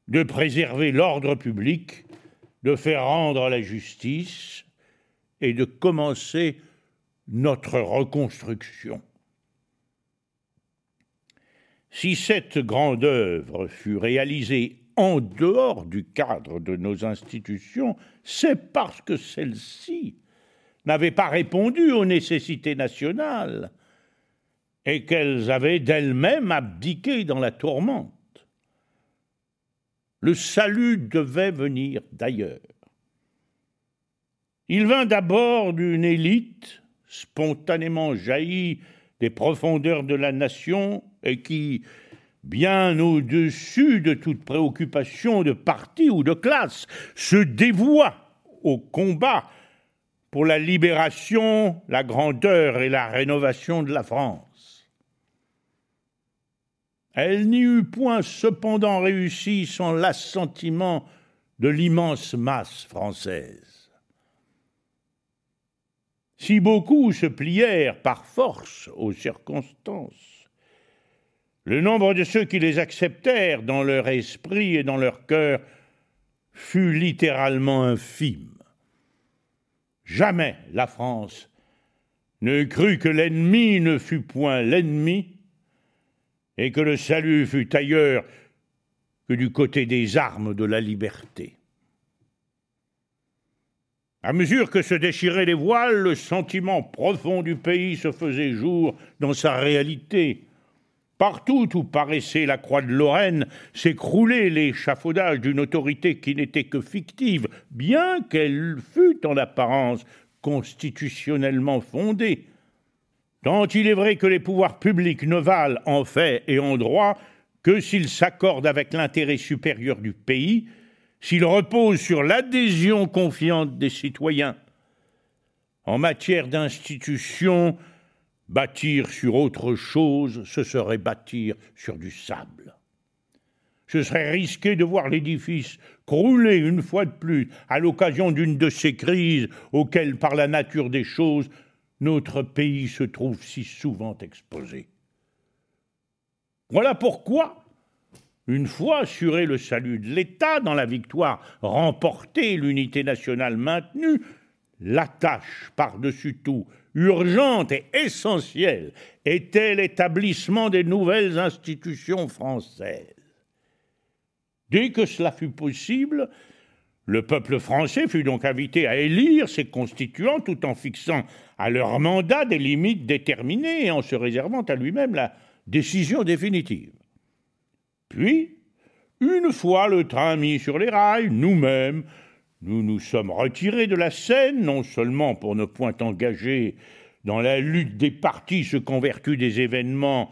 de préserver l'ordre public, de faire rendre la justice et de commencer notre reconstruction. Si cette grande œuvre fut réalisée en dehors du cadre de nos institutions, c'est parce que celle-ci n'avait pas répondu aux nécessités nationales et qu'elles avaient d'elles-mêmes abdiqué dans la tourmente. Le salut devait venir d'ailleurs. Il vint d'abord d'une élite spontanément jaillie des profondeurs de la nation et qui, bien au-dessus de toute préoccupation de parti ou de classe, se dévoua au combat pour la libération, la grandeur et la rénovation de la France. Elle n'y eut point cependant réussi sans l'assentiment de l'immense masse française. Si beaucoup se plièrent par force aux circonstances, le nombre de ceux qui les acceptèrent dans leur esprit et dans leur cœur fut littéralement infime. Jamais la France ne crut que l'ennemi ne fût point l'ennemi et que le salut fût ailleurs que du côté des armes de la liberté. À mesure que se déchiraient les voiles, le sentiment profond du pays se faisait jour dans sa réalité. Partout où paraissait la croix de Lorraine s'écroulait l'échafaudage d'une autorité qui n'était que fictive, bien qu'elle fût en apparence constitutionnellement fondée. Tant il est vrai que les pouvoirs publics ne valent en fait et en droit que s'ils s'accordent avec l'intérêt supérieur du pays, s'ils reposent sur l'adhésion confiante des citoyens. En matière d'institutions, Bâtir sur autre chose, ce serait bâtir sur du sable. Ce serait risquer de voir l'édifice crouler une fois de plus à l'occasion d'une de ces crises auxquelles, par la nature des choses, notre pays se trouve si souvent exposé. Voilà pourquoi, une fois assuré le salut de l'État dans la victoire remportée, l'unité nationale maintenue, la tâche par-dessus tout urgente et essentielle était l'établissement des nouvelles institutions françaises. Dès que cela fut possible, le peuple français fut donc invité à élire ses constituants tout en fixant à leur mandat des limites déterminées et en se réservant à lui-même la décision définitive. Puis, une fois le train mis sur les rails, nous-mêmes, nous nous sommes retirés de la scène, non seulement pour ne point engager dans la lutte des partis ce qu'en vertu des événements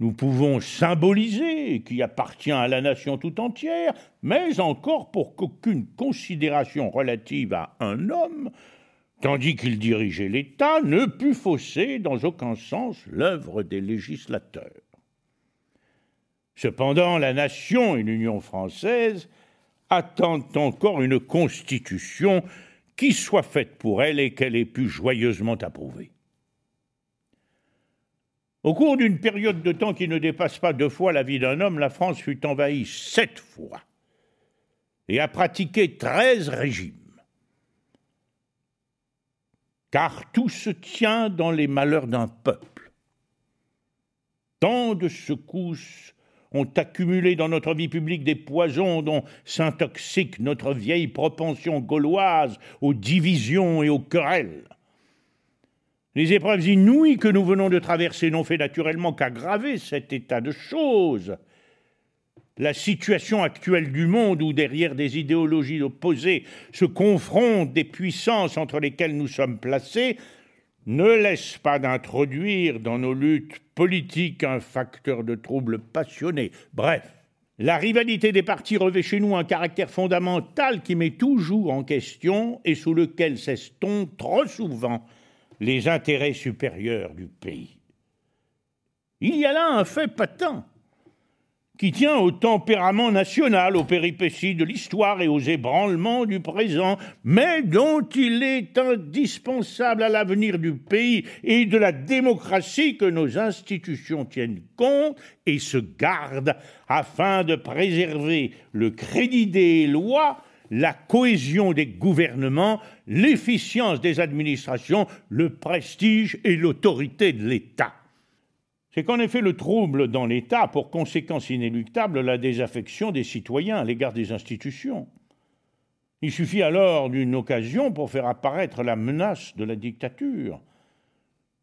nous pouvons symboliser qui appartient à la nation tout entière, mais encore pour qu'aucune considération relative à un homme, tandis qu'il dirigeait l'État, ne pût fausser dans aucun sens l'œuvre des législateurs. Cependant, la nation et l'Union française attendent encore une constitution qui soit faite pour elle et qu'elle ait pu joyeusement approuver. Au cours d'une période de temps qui ne dépasse pas deux fois la vie d'un homme, la France fut envahie sept fois et a pratiqué treize régimes. Car tout se tient dans les malheurs d'un peuple. Tant de secousses ont accumulé dans notre vie publique des poisons dont s'intoxique notre vieille propension gauloise aux divisions et aux querelles. Les épreuves inouïes que nous venons de traverser n'ont fait naturellement qu'aggraver cet état de choses. La situation actuelle du monde, où derrière des idéologies opposées se confrontent des puissances entre lesquelles nous sommes placés, ne laisse pas d'introduire dans nos luttes politiques un facteur de trouble passionné. Bref, la rivalité des partis revêt chez nous un caractère fondamental qui met toujours en question et sous lequel s'estompent trop souvent les intérêts supérieurs du pays. Il y a là un fait patent qui tient au tempérament national, aux péripéties de l'histoire et aux ébranlements du présent, mais dont il est indispensable à l'avenir du pays et de la démocratie que nos institutions tiennent compte et se gardent afin de préserver le crédit des lois, la cohésion des gouvernements, l'efficience des administrations, le prestige et l'autorité de l'État c'est qu'en effet le trouble dans l'État a pour conséquence inéluctable la désaffection des citoyens à l'égard des institutions. Il suffit alors d'une occasion pour faire apparaître la menace de la dictature,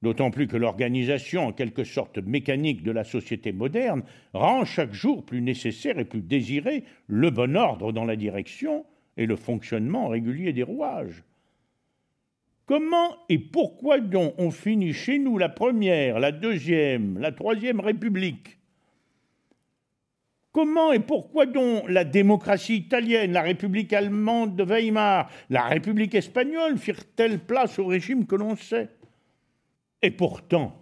d'autant plus que l'organisation en quelque sorte mécanique de la société moderne rend chaque jour plus nécessaire et plus désiré le bon ordre dans la direction et le fonctionnement régulier des rouages. Comment et pourquoi donc on finit chez nous la première, la deuxième, la troisième République? Comment et pourquoi donc la démocratie italienne, la République allemande de Weimar, la République espagnole firent-elles place au régime que l'on sait? Et pourtant,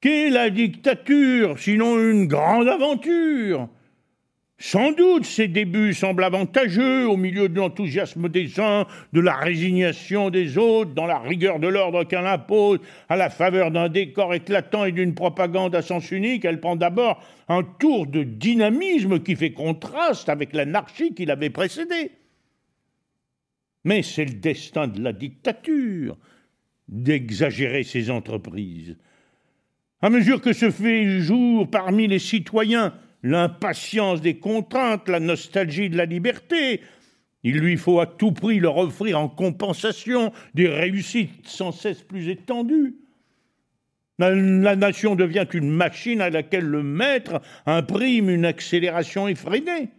qu'est la dictature sinon une grande aventure? Sans doute ces débuts semblent avantageux au milieu de l'enthousiasme des uns, de la résignation des autres, dans la rigueur de l'ordre qu'elle impose, à la faveur d'un décor éclatant et d'une propagande à sens unique, elle prend d'abord un tour de dynamisme qui fait contraste avec l'anarchie qui l'avait précédée. Mais c'est le destin de la dictature d'exagérer ses entreprises. À mesure que se fait jour parmi les citoyens l'impatience des contraintes, la nostalgie de la liberté. Il lui faut à tout prix leur offrir en compensation des réussites sans cesse plus étendues. La, nation devient une machine à laquelle le maître imprime une accélération effrénée.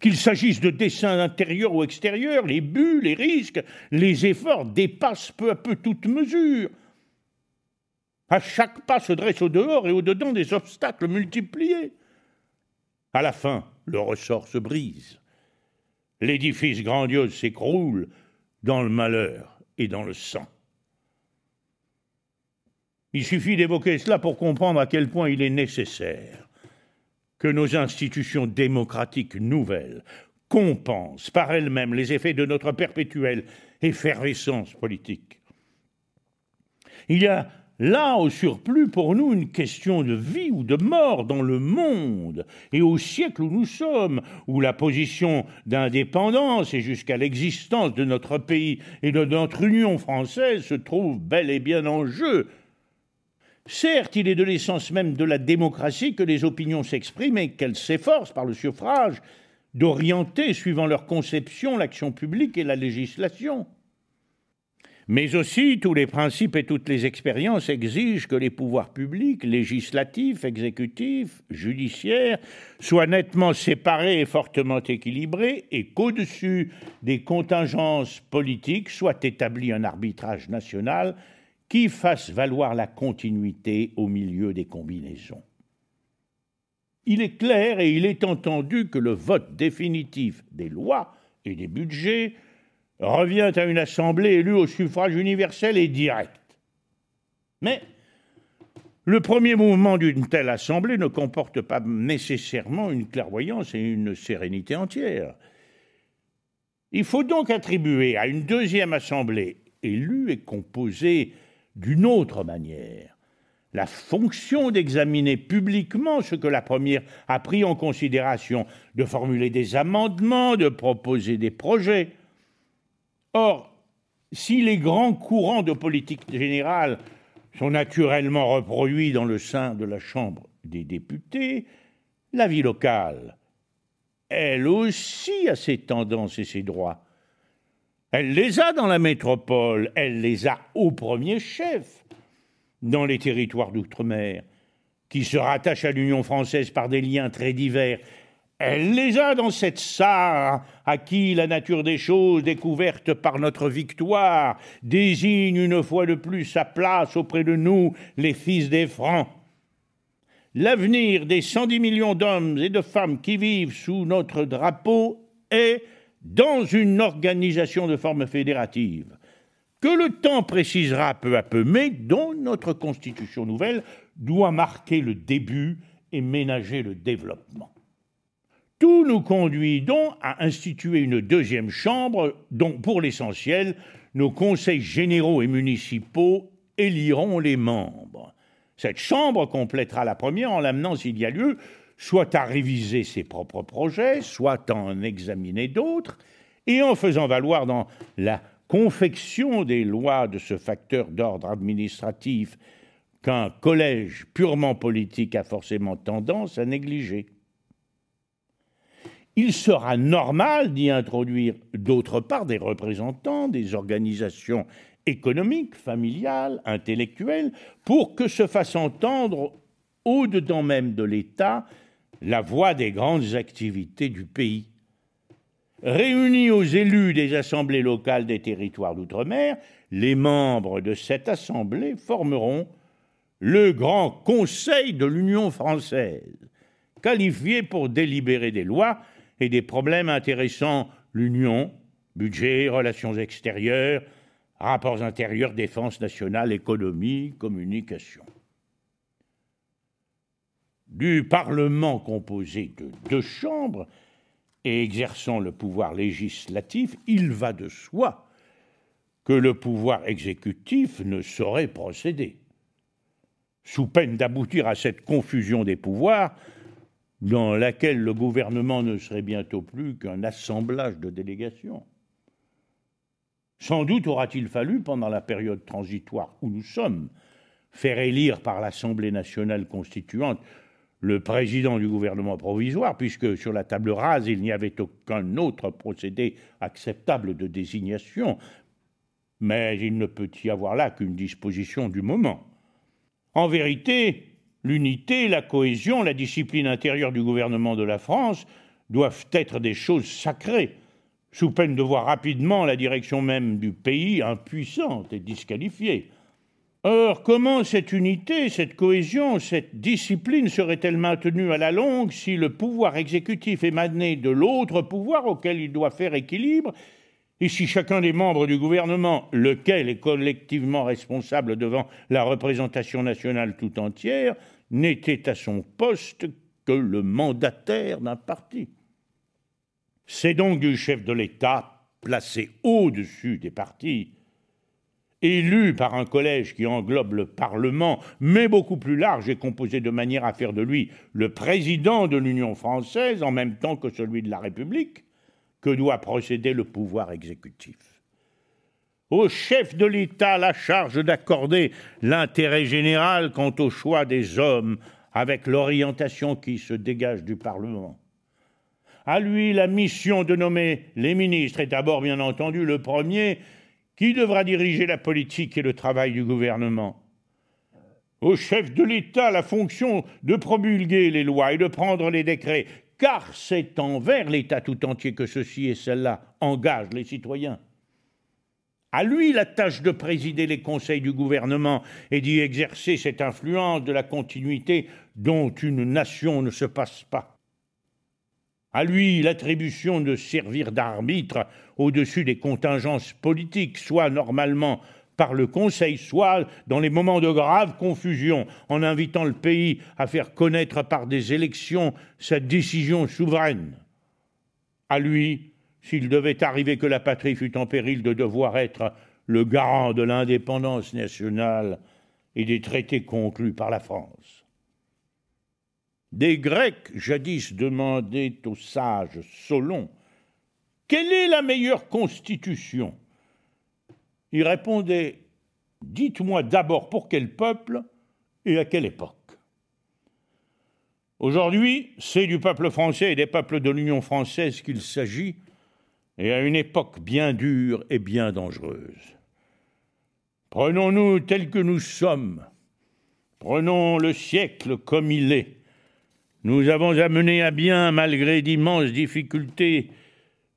Qu'il s'agisse de dessins intérieurs ou extérieurs, les buts, les risques, les efforts dépassent peu à peu toute mesure. À chaque pas se dressent au dehors et au dedans des obstacles multipliés. À la fin, le ressort se brise. L'édifice grandiose s'écroule dans le malheur et dans le sang. Il suffit d'évoquer cela pour comprendre à quel point il est nécessaire que nos institutions démocratiques nouvelles compensent par elles-mêmes les effets de notre perpétuelle effervescence politique. Il y a Là, au surplus, pour nous, une question de vie ou de mort dans le monde et au siècle où nous sommes, où la position d'indépendance et jusqu'à l'existence de notre pays et de notre Union française se trouve bel et bien en jeu. Certes, il est de l'essence même de la démocratie que les opinions s'expriment et qu'elles s'efforcent par le suffrage d'orienter, suivant leur conception, l'action publique et la législation. Mais aussi, tous les principes et toutes les expériences exigent que les pouvoirs publics, législatifs, exécutifs, judiciaires, soient nettement séparés et fortement équilibrés, et qu'au-dessus des contingences politiques soit établi un arbitrage national qui fasse valoir la continuité au milieu des combinaisons. Il est clair et il est entendu que le vote définitif des lois et des budgets revient à une assemblée élue au suffrage universel et direct. Mais le premier mouvement d'une telle assemblée ne comporte pas nécessairement une clairvoyance et une sérénité entière. Il faut donc attribuer à une deuxième assemblée élue et composée d'une autre manière la fonction d'examiner publiquement ce que la première a pris en considération, de formuler des amendements, de proposer des projets, Or, si les grands courants de politique générale sont naturellement reproduits dans le sein de la Chambre des députés, la vie locale, elle aussi a ses tendances et ses droits. Elle les a dans la métropole, elle les a au premier chef dans les territoires d'outre-mer, qui se rattachent à l'Union française par des liens très divers. Elle les a dans cette salle à qui la nature des choses, découverte par notre victoire, désigne une fois de plus sa place auprès de nous, les fils des Francs. L'avenir des 110 millions d'hommes et de femmes qui vivent sous notre drapeau est dans une organisation de forme fédérative que le temps précisera peu à peu, mais dont notre constitution nouvelle doit marquer le début et ménager le développement. Tout nous conduit donc à instituer une deuxième chambre dont, pour l'essentiel, nos conseils généraux et municipaux éliront les membres. Cette chambre complétera la première en l'amenant, s'il y a lieu, soit à réviser ses propres projets, soit à en examiner d'autres, et en faisant valoir dans la confection des lois de ce facteur d'ordre administratif qu'un collège purement politique a forcément tendance à négliger il sera normal d'y introduire d'autre part des représentants des organisations économiques, familiales, intellectuelles, pour que se fasse entendre au-dedans même de l'État la voix des grandes activités du pays. Réunis aux élus des assemblées locales des territoires d'outre-mer, les membres de cette assemblée formeront le Grand Conseil de l'Union française, qualifié pour délibérer des lois et des problèmes intéressant l'Union, budget, relations extérieures, rapports intérieurs, défense nationale, économie, communication. Du Parlement composé de deux chambres et exerçant le pouvoir législatif, il va de soi que le pouvoir exécutif ne saurait procéder. Sous peine d'aboutir à cette confusion des pouvoirs, dans laquelle le gouvernement ne serait bientôt plus qu'un assemblage de délégations. Sans doute aura-t-il fallu, pendant la période transitoire où nous sommes, faire élire par l'Assemblée nationale constituante le président du gouvernement provisoire, puisque sur la table rase, il n'y avait aucun autre procédé acceptable de désignation, mais il ne peut y avoir là qu'une disposition du moment. En vérité, L'unité, la cohésion, la discipline intérieure du gouvernement de la France doivent être des choses sacrées, sous peine de voir rapidement la direction même du pays impuissante et disqualifiée. Or, comment cette unité, cette cohésion, cette discipline serait-elle maintenue à la longue si le pouvoir exécutif émanait de l'autre pouvoir auquel il doit faire équilibre et si chacun des membres du gouvernement, lequel est collectivement responsable devant la représentation nationale tout entière, n'était à son poste que le mandataire d'un parti. C'est donc du chef de l'État, placé au-dessus des partis, élu par un collège qui englobe le Parlement, mais beaucoup plus large et composé de manière à faire de lui le président de l'Union française en même temps que celui de la République, que doit procéder le pouvoir exécutif au chef de l'État la charge d'accorder l'intérêt général quant au choix des hommes avec l'orientation qui se dégage du Parlement. À lui la mission de nommer les ministres et d'abord bien entendu le premier qui devra diriger la politique et le travail du gouvernement. Au chef de l'État la fonction de promulguer les lois et de prendre les décrets, car c'est envers l'État tout entier que ceci et cela engagent les citoyens. À lui la tâche de présider les conseils du gouvernement et d'y exercer cette influence de la continuité dont une nation ne se passe pas. À lui l'attribution de servir d'arbitre au-dessus des contingences politiques, soit normalement par le Conseil, soit dans les moments de grave confusion, en invitant le pays à faire connaître par des élections sa décision souveraine. À lui s'il devait arriver que la patrie fût en péril de devoir être le garant de l'indépendance nationale et des traités conclus par la France. Des Grecs jadis demandaient au sage Solon Quelle est la meilleure constitution? Il répondait Dites-moi d'abord pour quel peuple et à quelle époque? Aujourd'hui, c'est du peuple français et des peuples de l'Union française qu'il s'agit et à une époque bien dure et bien dangereuse. Prenons-nous tels que nous sommes, prenons le siècle comme il est. Nous avons amené à bien, malgré d'immenses difficultés,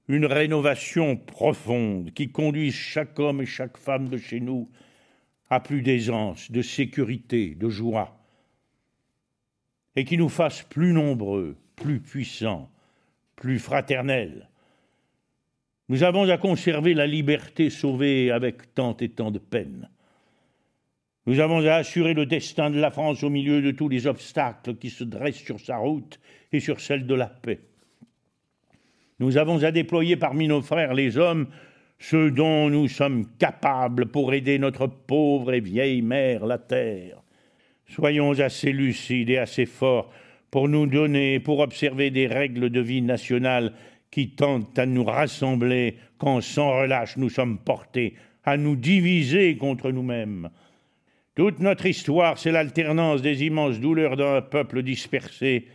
une rénovation profonde qui conduise chaque homme et chaque femme de chez nous à plus d'aisance, de sécurité, de joie, et qui nous fasse plus nombreux, plus puissants, plus fraternels. Nous avons à conserver la liberté sauvée avec tant et tant de peine. Nous avons à assurer le destin de la France au milieu de tous les obstacles qui se dressent sur sa route et sur celle de la paix. Nous avons à déployer parmi nos frères les hommes ce dont nous sommes capables pour aider notre pauvre et vieille mère, la terre. Soyons assez lucides et assez forts pour nous donner, pour observer des règles de vie nationale qui tentent à nous rassembler quand sans relâche nous sommes portés à nous diviser contre nous-mêmes. Toute notre histoire, c'est l'alternance des immenses douleurs d'un peuple dispersé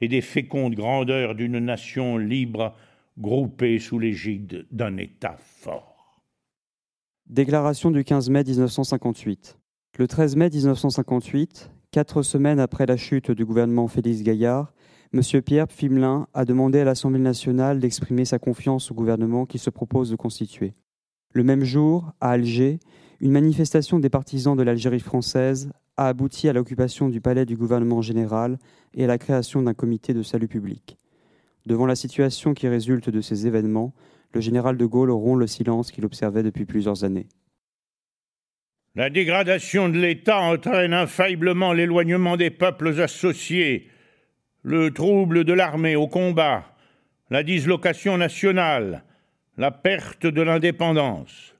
et des fécondes grandeurs d'une nation libre, groupée sous l'égide d'un État fort. Déclaration du 15 mai 1958. Le 13 mai 1958, quatre semaines après la chute du gouvernement Félix Gaillard, M. Pierre Fimelin a demandé à l'Assemblée nationale d'exprimer sa confiance au gouvernement qu'il se propose de constituer. Le même jour, à Alger, une manifestation des partisans de l'Algérie française a abouti à l'occupation du palais du gouvernement général et à la création d'un comité de salut public. Devant la situation qui résulte de ces événements, le général de Gaulle rompt le silence qu'il observait depuis plusieurs années. La dégradation de l'État entraîne infailliblement l'éloignement des peuples associés, le trouble de l'armée au combat, la dislocation nationale, la perte de l'indépendance.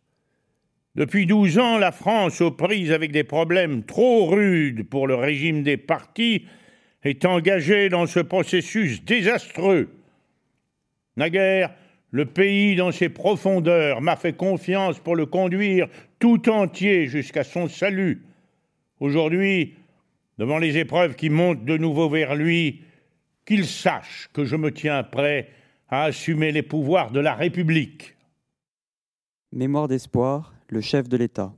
Depuis douze ans, la France, aux prises avec des problèmes trop rudes pour le régime des partis, est engagée dans ce processus désastreux. Naguère, le pays dans ses profondeurs m'a fait confiance pour le conduire tout entier jusqu'à son salut. Aujourd'hui, devant les épreuves qui montent de nouveau vers lui, qu'il sache que je me tiens prêt à assumer les pouvoirs de la République. Mémoire d'espoir, le chef de l'État.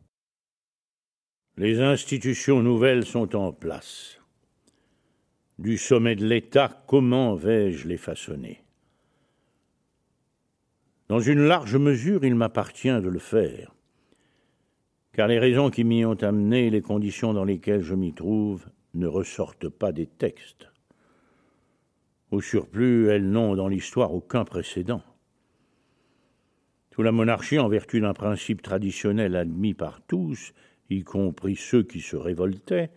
Les institutions nouvelles sont en place. Du sommet de l'État, comment vais-je les façonner? Dans une large mesure, il m'appartient de le faire, car les raisons qui m'y ont amené et les conditions dans lesquelles je m'y trouve ne ressortent pas des textes. Au surplus, elles n'ont dans l'histoire aucun précédent. Sous la monarchie, en vertu d'un principe traditionnel admis par tous, y compris ceux qui se révoltaient,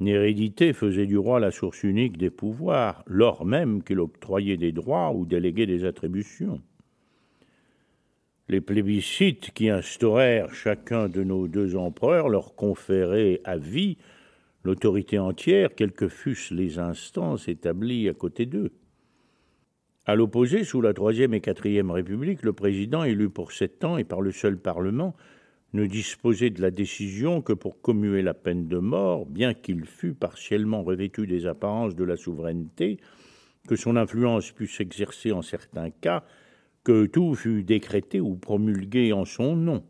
l'hérédité faisait du roi la source unique des pouvoirs, lors même qu'il octroyait des droits ou déléguait des attributions. Les plébiscites qui instaurèrent chacun de nos deux empereurs leur conféraient à vie l'autorité entière, quelles que fussent les instances établies à côté d'eux. À l'opposé, sous la Troisième et Quatrième République, le président, élu pour sept ans et par le seul Parlement, ne disposait de la décision que pour commuer la peine de mort, bien qu'il fût partiellement revêtu des apparences de la souveraineté, que son influence pût s'exercer en certains cas, que tout fût décrété ou promulgué en son nom.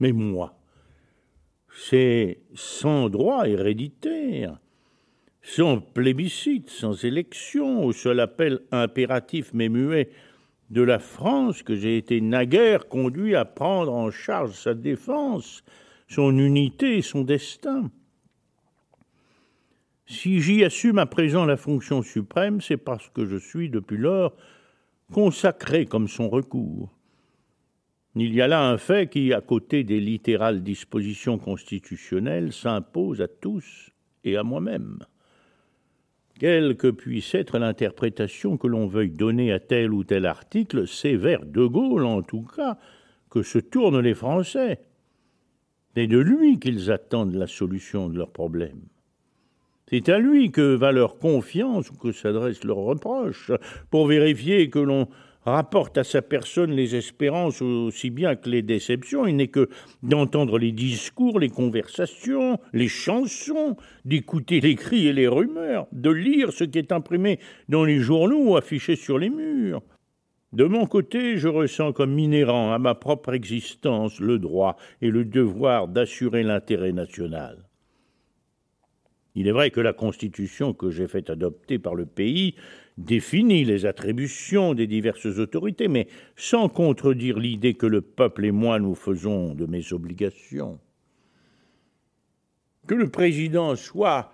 Mais moi, c'est sans droit héréditaire, sans plébiscite, sans élection, au seul appel impératif mais muet de la France que j'ai été naguère conduit à prendre en charge sa défense, son unité et son destin. Si j'y assume à présent la fonction suprême, c'est parce que je suis depuis lors consacré comme son recours. Il y a là un fait qui, à côté des littérales dispositions constitutionnelles, s'impose à tous et à moi-même quelle que puisse être l'interprétation que l'on veuille donner à tel ou tel article, c'est vers De Gaulle, en tout cas, que se tournent les Français. C'est de lui qu'ils attendent la solution de leurs problèmes. C'est à lui que va leur confiance ou que s'adresse leur reproche, pour vérifier que l'on rapporte à sa personne les espérances aussi bien que les déceptions. Il n'est que d'entendre les discours, les conversations, les chansons, d'écouter les cris et les rumeurs, de lire ce qui est imprimé dans les journaux ou affiché sur les murs. De mon côté, je ressens comme inhérent à ma propre existence le droit et le devoir d'assurer l'intérêt national. Il est vrai que la Constitution que j'ai fait adopter par le pays définit les attributions des diverses autorités, mais sans contredire l'idée que le peuple et moi nous faisons de mes obligations. Que le président soit,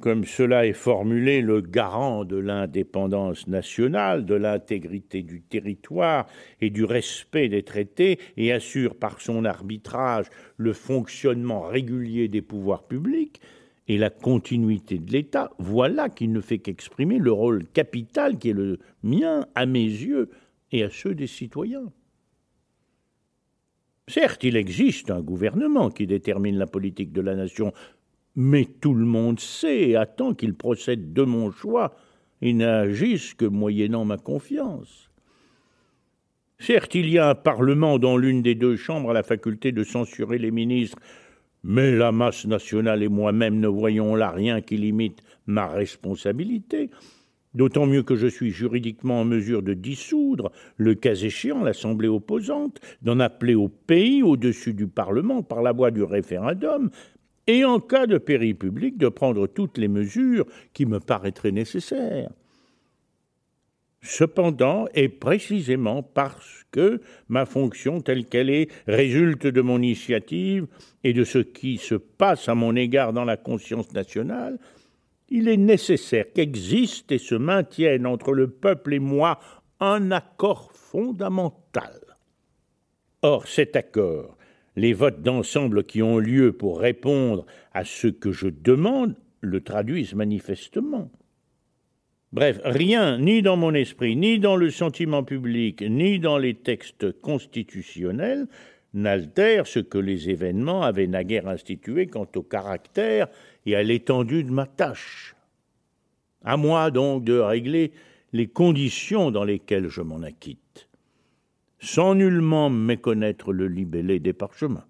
comme cela est formulé, le garant de l'indépendance nationale, de l'intégrité du territoire et du respect des traités, et assure par son arbitrage le fonctionnement régulier des pouvoirs publics, et la continuité de l'État, voilà qui ne fait qu'exprimer le rôle capital qui est le mien à mes yeux et à ceux des citoyens. Certes, il existe un gouvernement qui détermine la politique de la nation, mais tout le monde sait et attend qu'il procède de mon choix et n'agisse que moyennant ma confiance. Certes, il y a un Parlement dont l'une des deux chambres a la faculté de censurer les ministres mais la masse nationale et moi-même ne voyons là rien qui limite ma responsabilité, d'autant mieux que je suis juridiquement en mesure de dissoudre, le cas échéant, l'Assemblée opposante, d'en appeler au pays au-dessus du Parlement par la voie du référendum, et en cas de péril public de prendre toutes les mesures qui me paraîtraient nécessaires. Cependant, et précisément parce que ma fonction telle qu'elle est résulte de mon initiative et de ce qui se passe à mon égard dans la conscience nationale, il est nécessaire qu'existe et se maintienne entre le peuple et moi un accord fondamental. Or, cet accord, les votes d'ensemble qui ont lieu pour répondre à ce que je demande, le traduisent manifestement. Bref, rien, ni dans mon esprit, ni dans le sentiment public, ni dans les textes constitutionnels, n'altère ce que les événements avaient naguère institué quant au caractère et à l'étendue de ma tâche. À moi donc de régler les conditions dans lesquelles je m'en acquitte, sans nullement méconnaître le libellé des parchemins.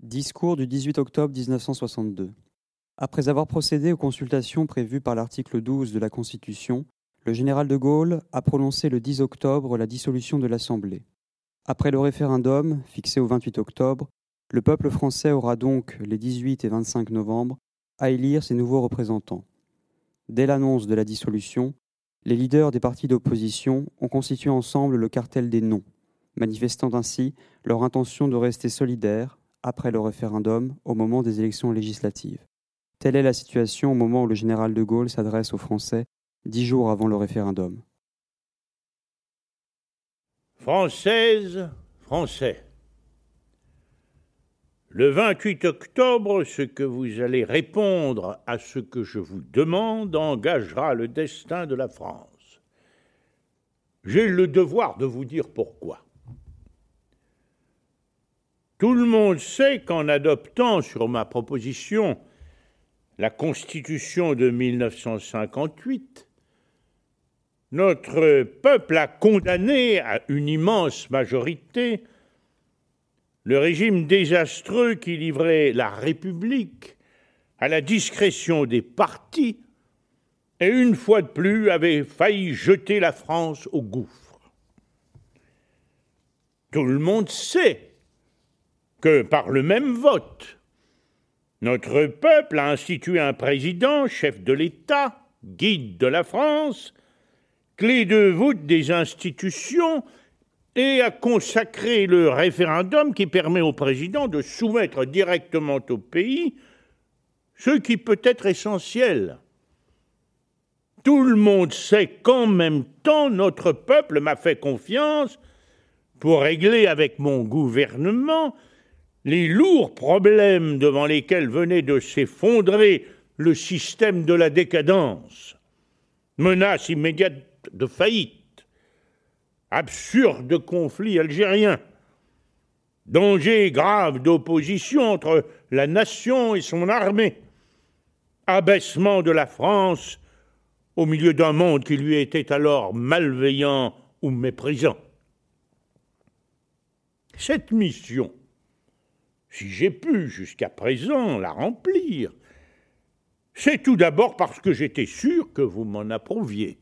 Discours du 18 octobre 1962. Après avoir procédé aux consultations prévues par l'article 12 de la Constitution, le général de Gaulle a prononcé le 10 octobre la dissolution de l'Assemblée. Après le référendum, fixé au 28 octobre, le peuple français aura donc, les 18 et 25 novembre, à élire ses nouveaux représentants. Dès l'annonce de la dissolution, les leaders des partis d'opposition ont constitué ensemble le cartel des noms, manifestant ainsi leur intention de rester solidaires après le référendum au moment des élections législatives. Telle est la situation au moment où le général de Gaulle s'adresse aux Français dix jours avant le référendum. Française, Français. Le 28 octobre, ce que vous allez répondre à ce que je vous demande engagera le destin de la France. J'ai le devoir de vous dire pourquoi. Tout le monde sait qu'en adoptant sur ma proposition la Constitution de 1958, notre peuple a condamné à une immense majorité le régime désastreux qui livrait la République à la discrétion des partis et une fois de plus avait failli jeter la France au gouffre. Tout le monde sait que par le même vote, notre peuple a institué un président, chef de l'État, guide de la France, clé de voûte des institutions, et a consacré le référendum qui permet au président de soumettre directement au pays ce qui peut être essentiel. Tout le monde sait qu'en même temps, notre peuple m'a fait confiance pour régler avec mon gouvernement les lourds problèmes devant lesquels venait de s'effondrer le système de la décadence, menace immédiate de faillite, absurde conflit algérien, danger grave d'opposition entre la nation et son armée, abaissement de la France au milieu d'un monde qui lui était alors malveillant ou méprisant. Cette mission si j'ai pu jusqu'à présent la remplir, c'est tout d'abord parce que j'étais sûr que vous m'en approuviez.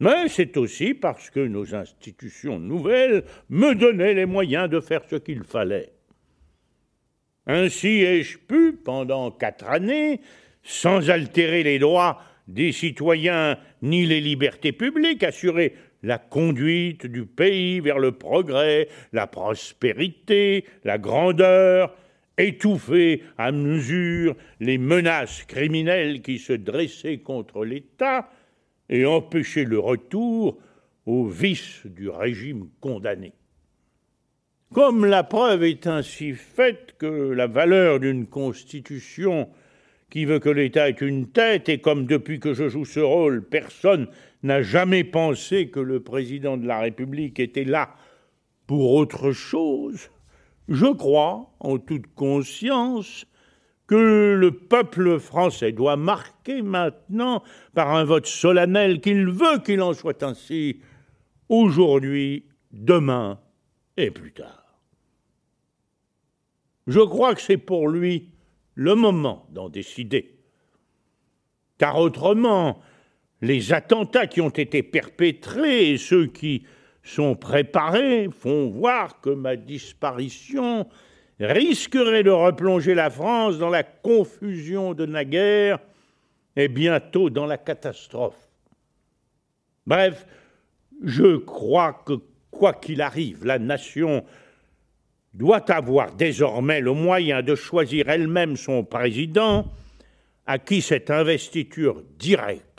Mais c'est aussi parce que nos institutions nouvelles me donnaient les moyens de faire ce qu'il fallait. Ainsi ai-je pu, pendant quatre années, sans altérer les droits des citoyens ni les libertés publiques, assurer la conduite du pays vers le progrès, la prospérité, la grandeur, étouffer à mesure les menaces criminelles qui se dressaient contre l'État et empêcher le retour aux vices du régime condamné. Comme la preuve est ainsi faite que la valeur d'une constitution qui veut que l'État ait une tête, et comme depuis que je joue ce rôle, personne n'a jamais pensé que le président de la République était là pour autre chose, je crois, en toute conscience, que le peuple français doit marquer maintenant, par un vote solennel, qu'il veut qu'il en soit ainsi, aujourd'hui, demain et plus tard. Je crois que c'est pour lui le moment d'en décider. Car autrement, les attentats qui ont été perpétrés et ceux qui sont préparés font voir que ma disparition risquerait de replonger la France dans la confusion de naguère et bientôt dans la catastrophe. Bref, je crois que quoi qu'il arrive, la nation doit avoir désormais le moyen de choisir elle-même son président, à qui cette investiture directe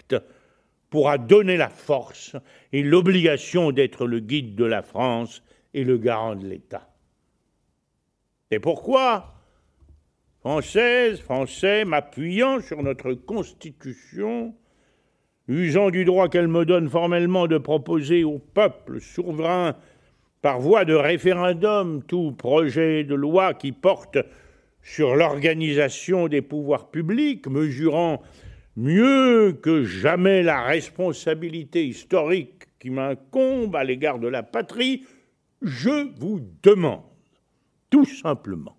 pourra donner la force et l'obligation d'être le guide de la France et le garant de l'État. Et pourquoi Française, Français, m'appuyant sur notre Constitution, usant du droit qu'elle me donne formellement de proposer au peuple souverain par voie de référendum tout projet de loi qui porte sur l'organisation des pouvoirs publics, mesurant mieux que jamais la responsabilité historique qui m'incombe à l'égard de la patrie, je vous demande tout simplement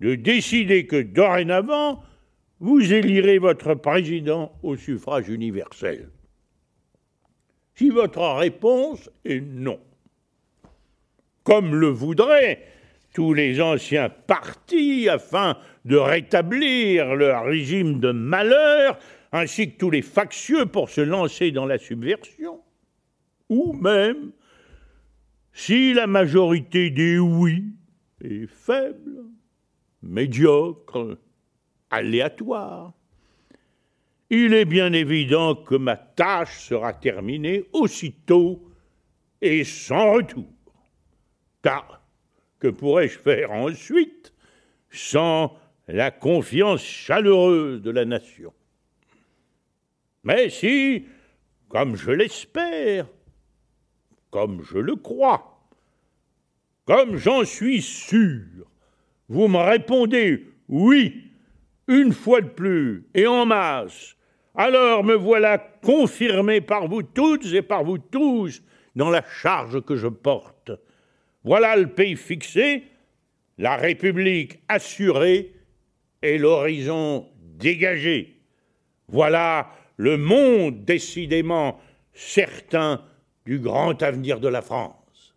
de décider que dorénavant, vous élirez votre président au suffrage universel. Si votre réponse est non, comme le voudraient tous les anciens partis afin de rétablir leur régime de malheur, ainsi que tous les factieux pour se lancer dans la subversion, ou même, si la majorité des oui est faible, médiocre, aléatoire, il est bien évident que ma tâche sera terminée aussitôt et sans retour. Car que pourrais-je faire ensuite sans la confiance chaleureuse de la nation? Mais si, comme je l'espère, comme je le crois, comme j'en suis sûr, vous me répondez oui, une fois de plus et en masse, alors me voilà confirmé par vous toutes et par vous tous dans la charge que je porte. Voilà le pays fixé, la République assurée et l'horizon dégagé. Voilà le monde décidément certain du grand avenir de la France.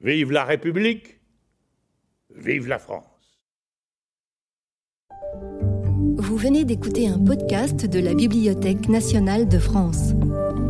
Vive la République, vive la France. Vous venez d'écouter un podcast de la Bibliothèque nationale de France.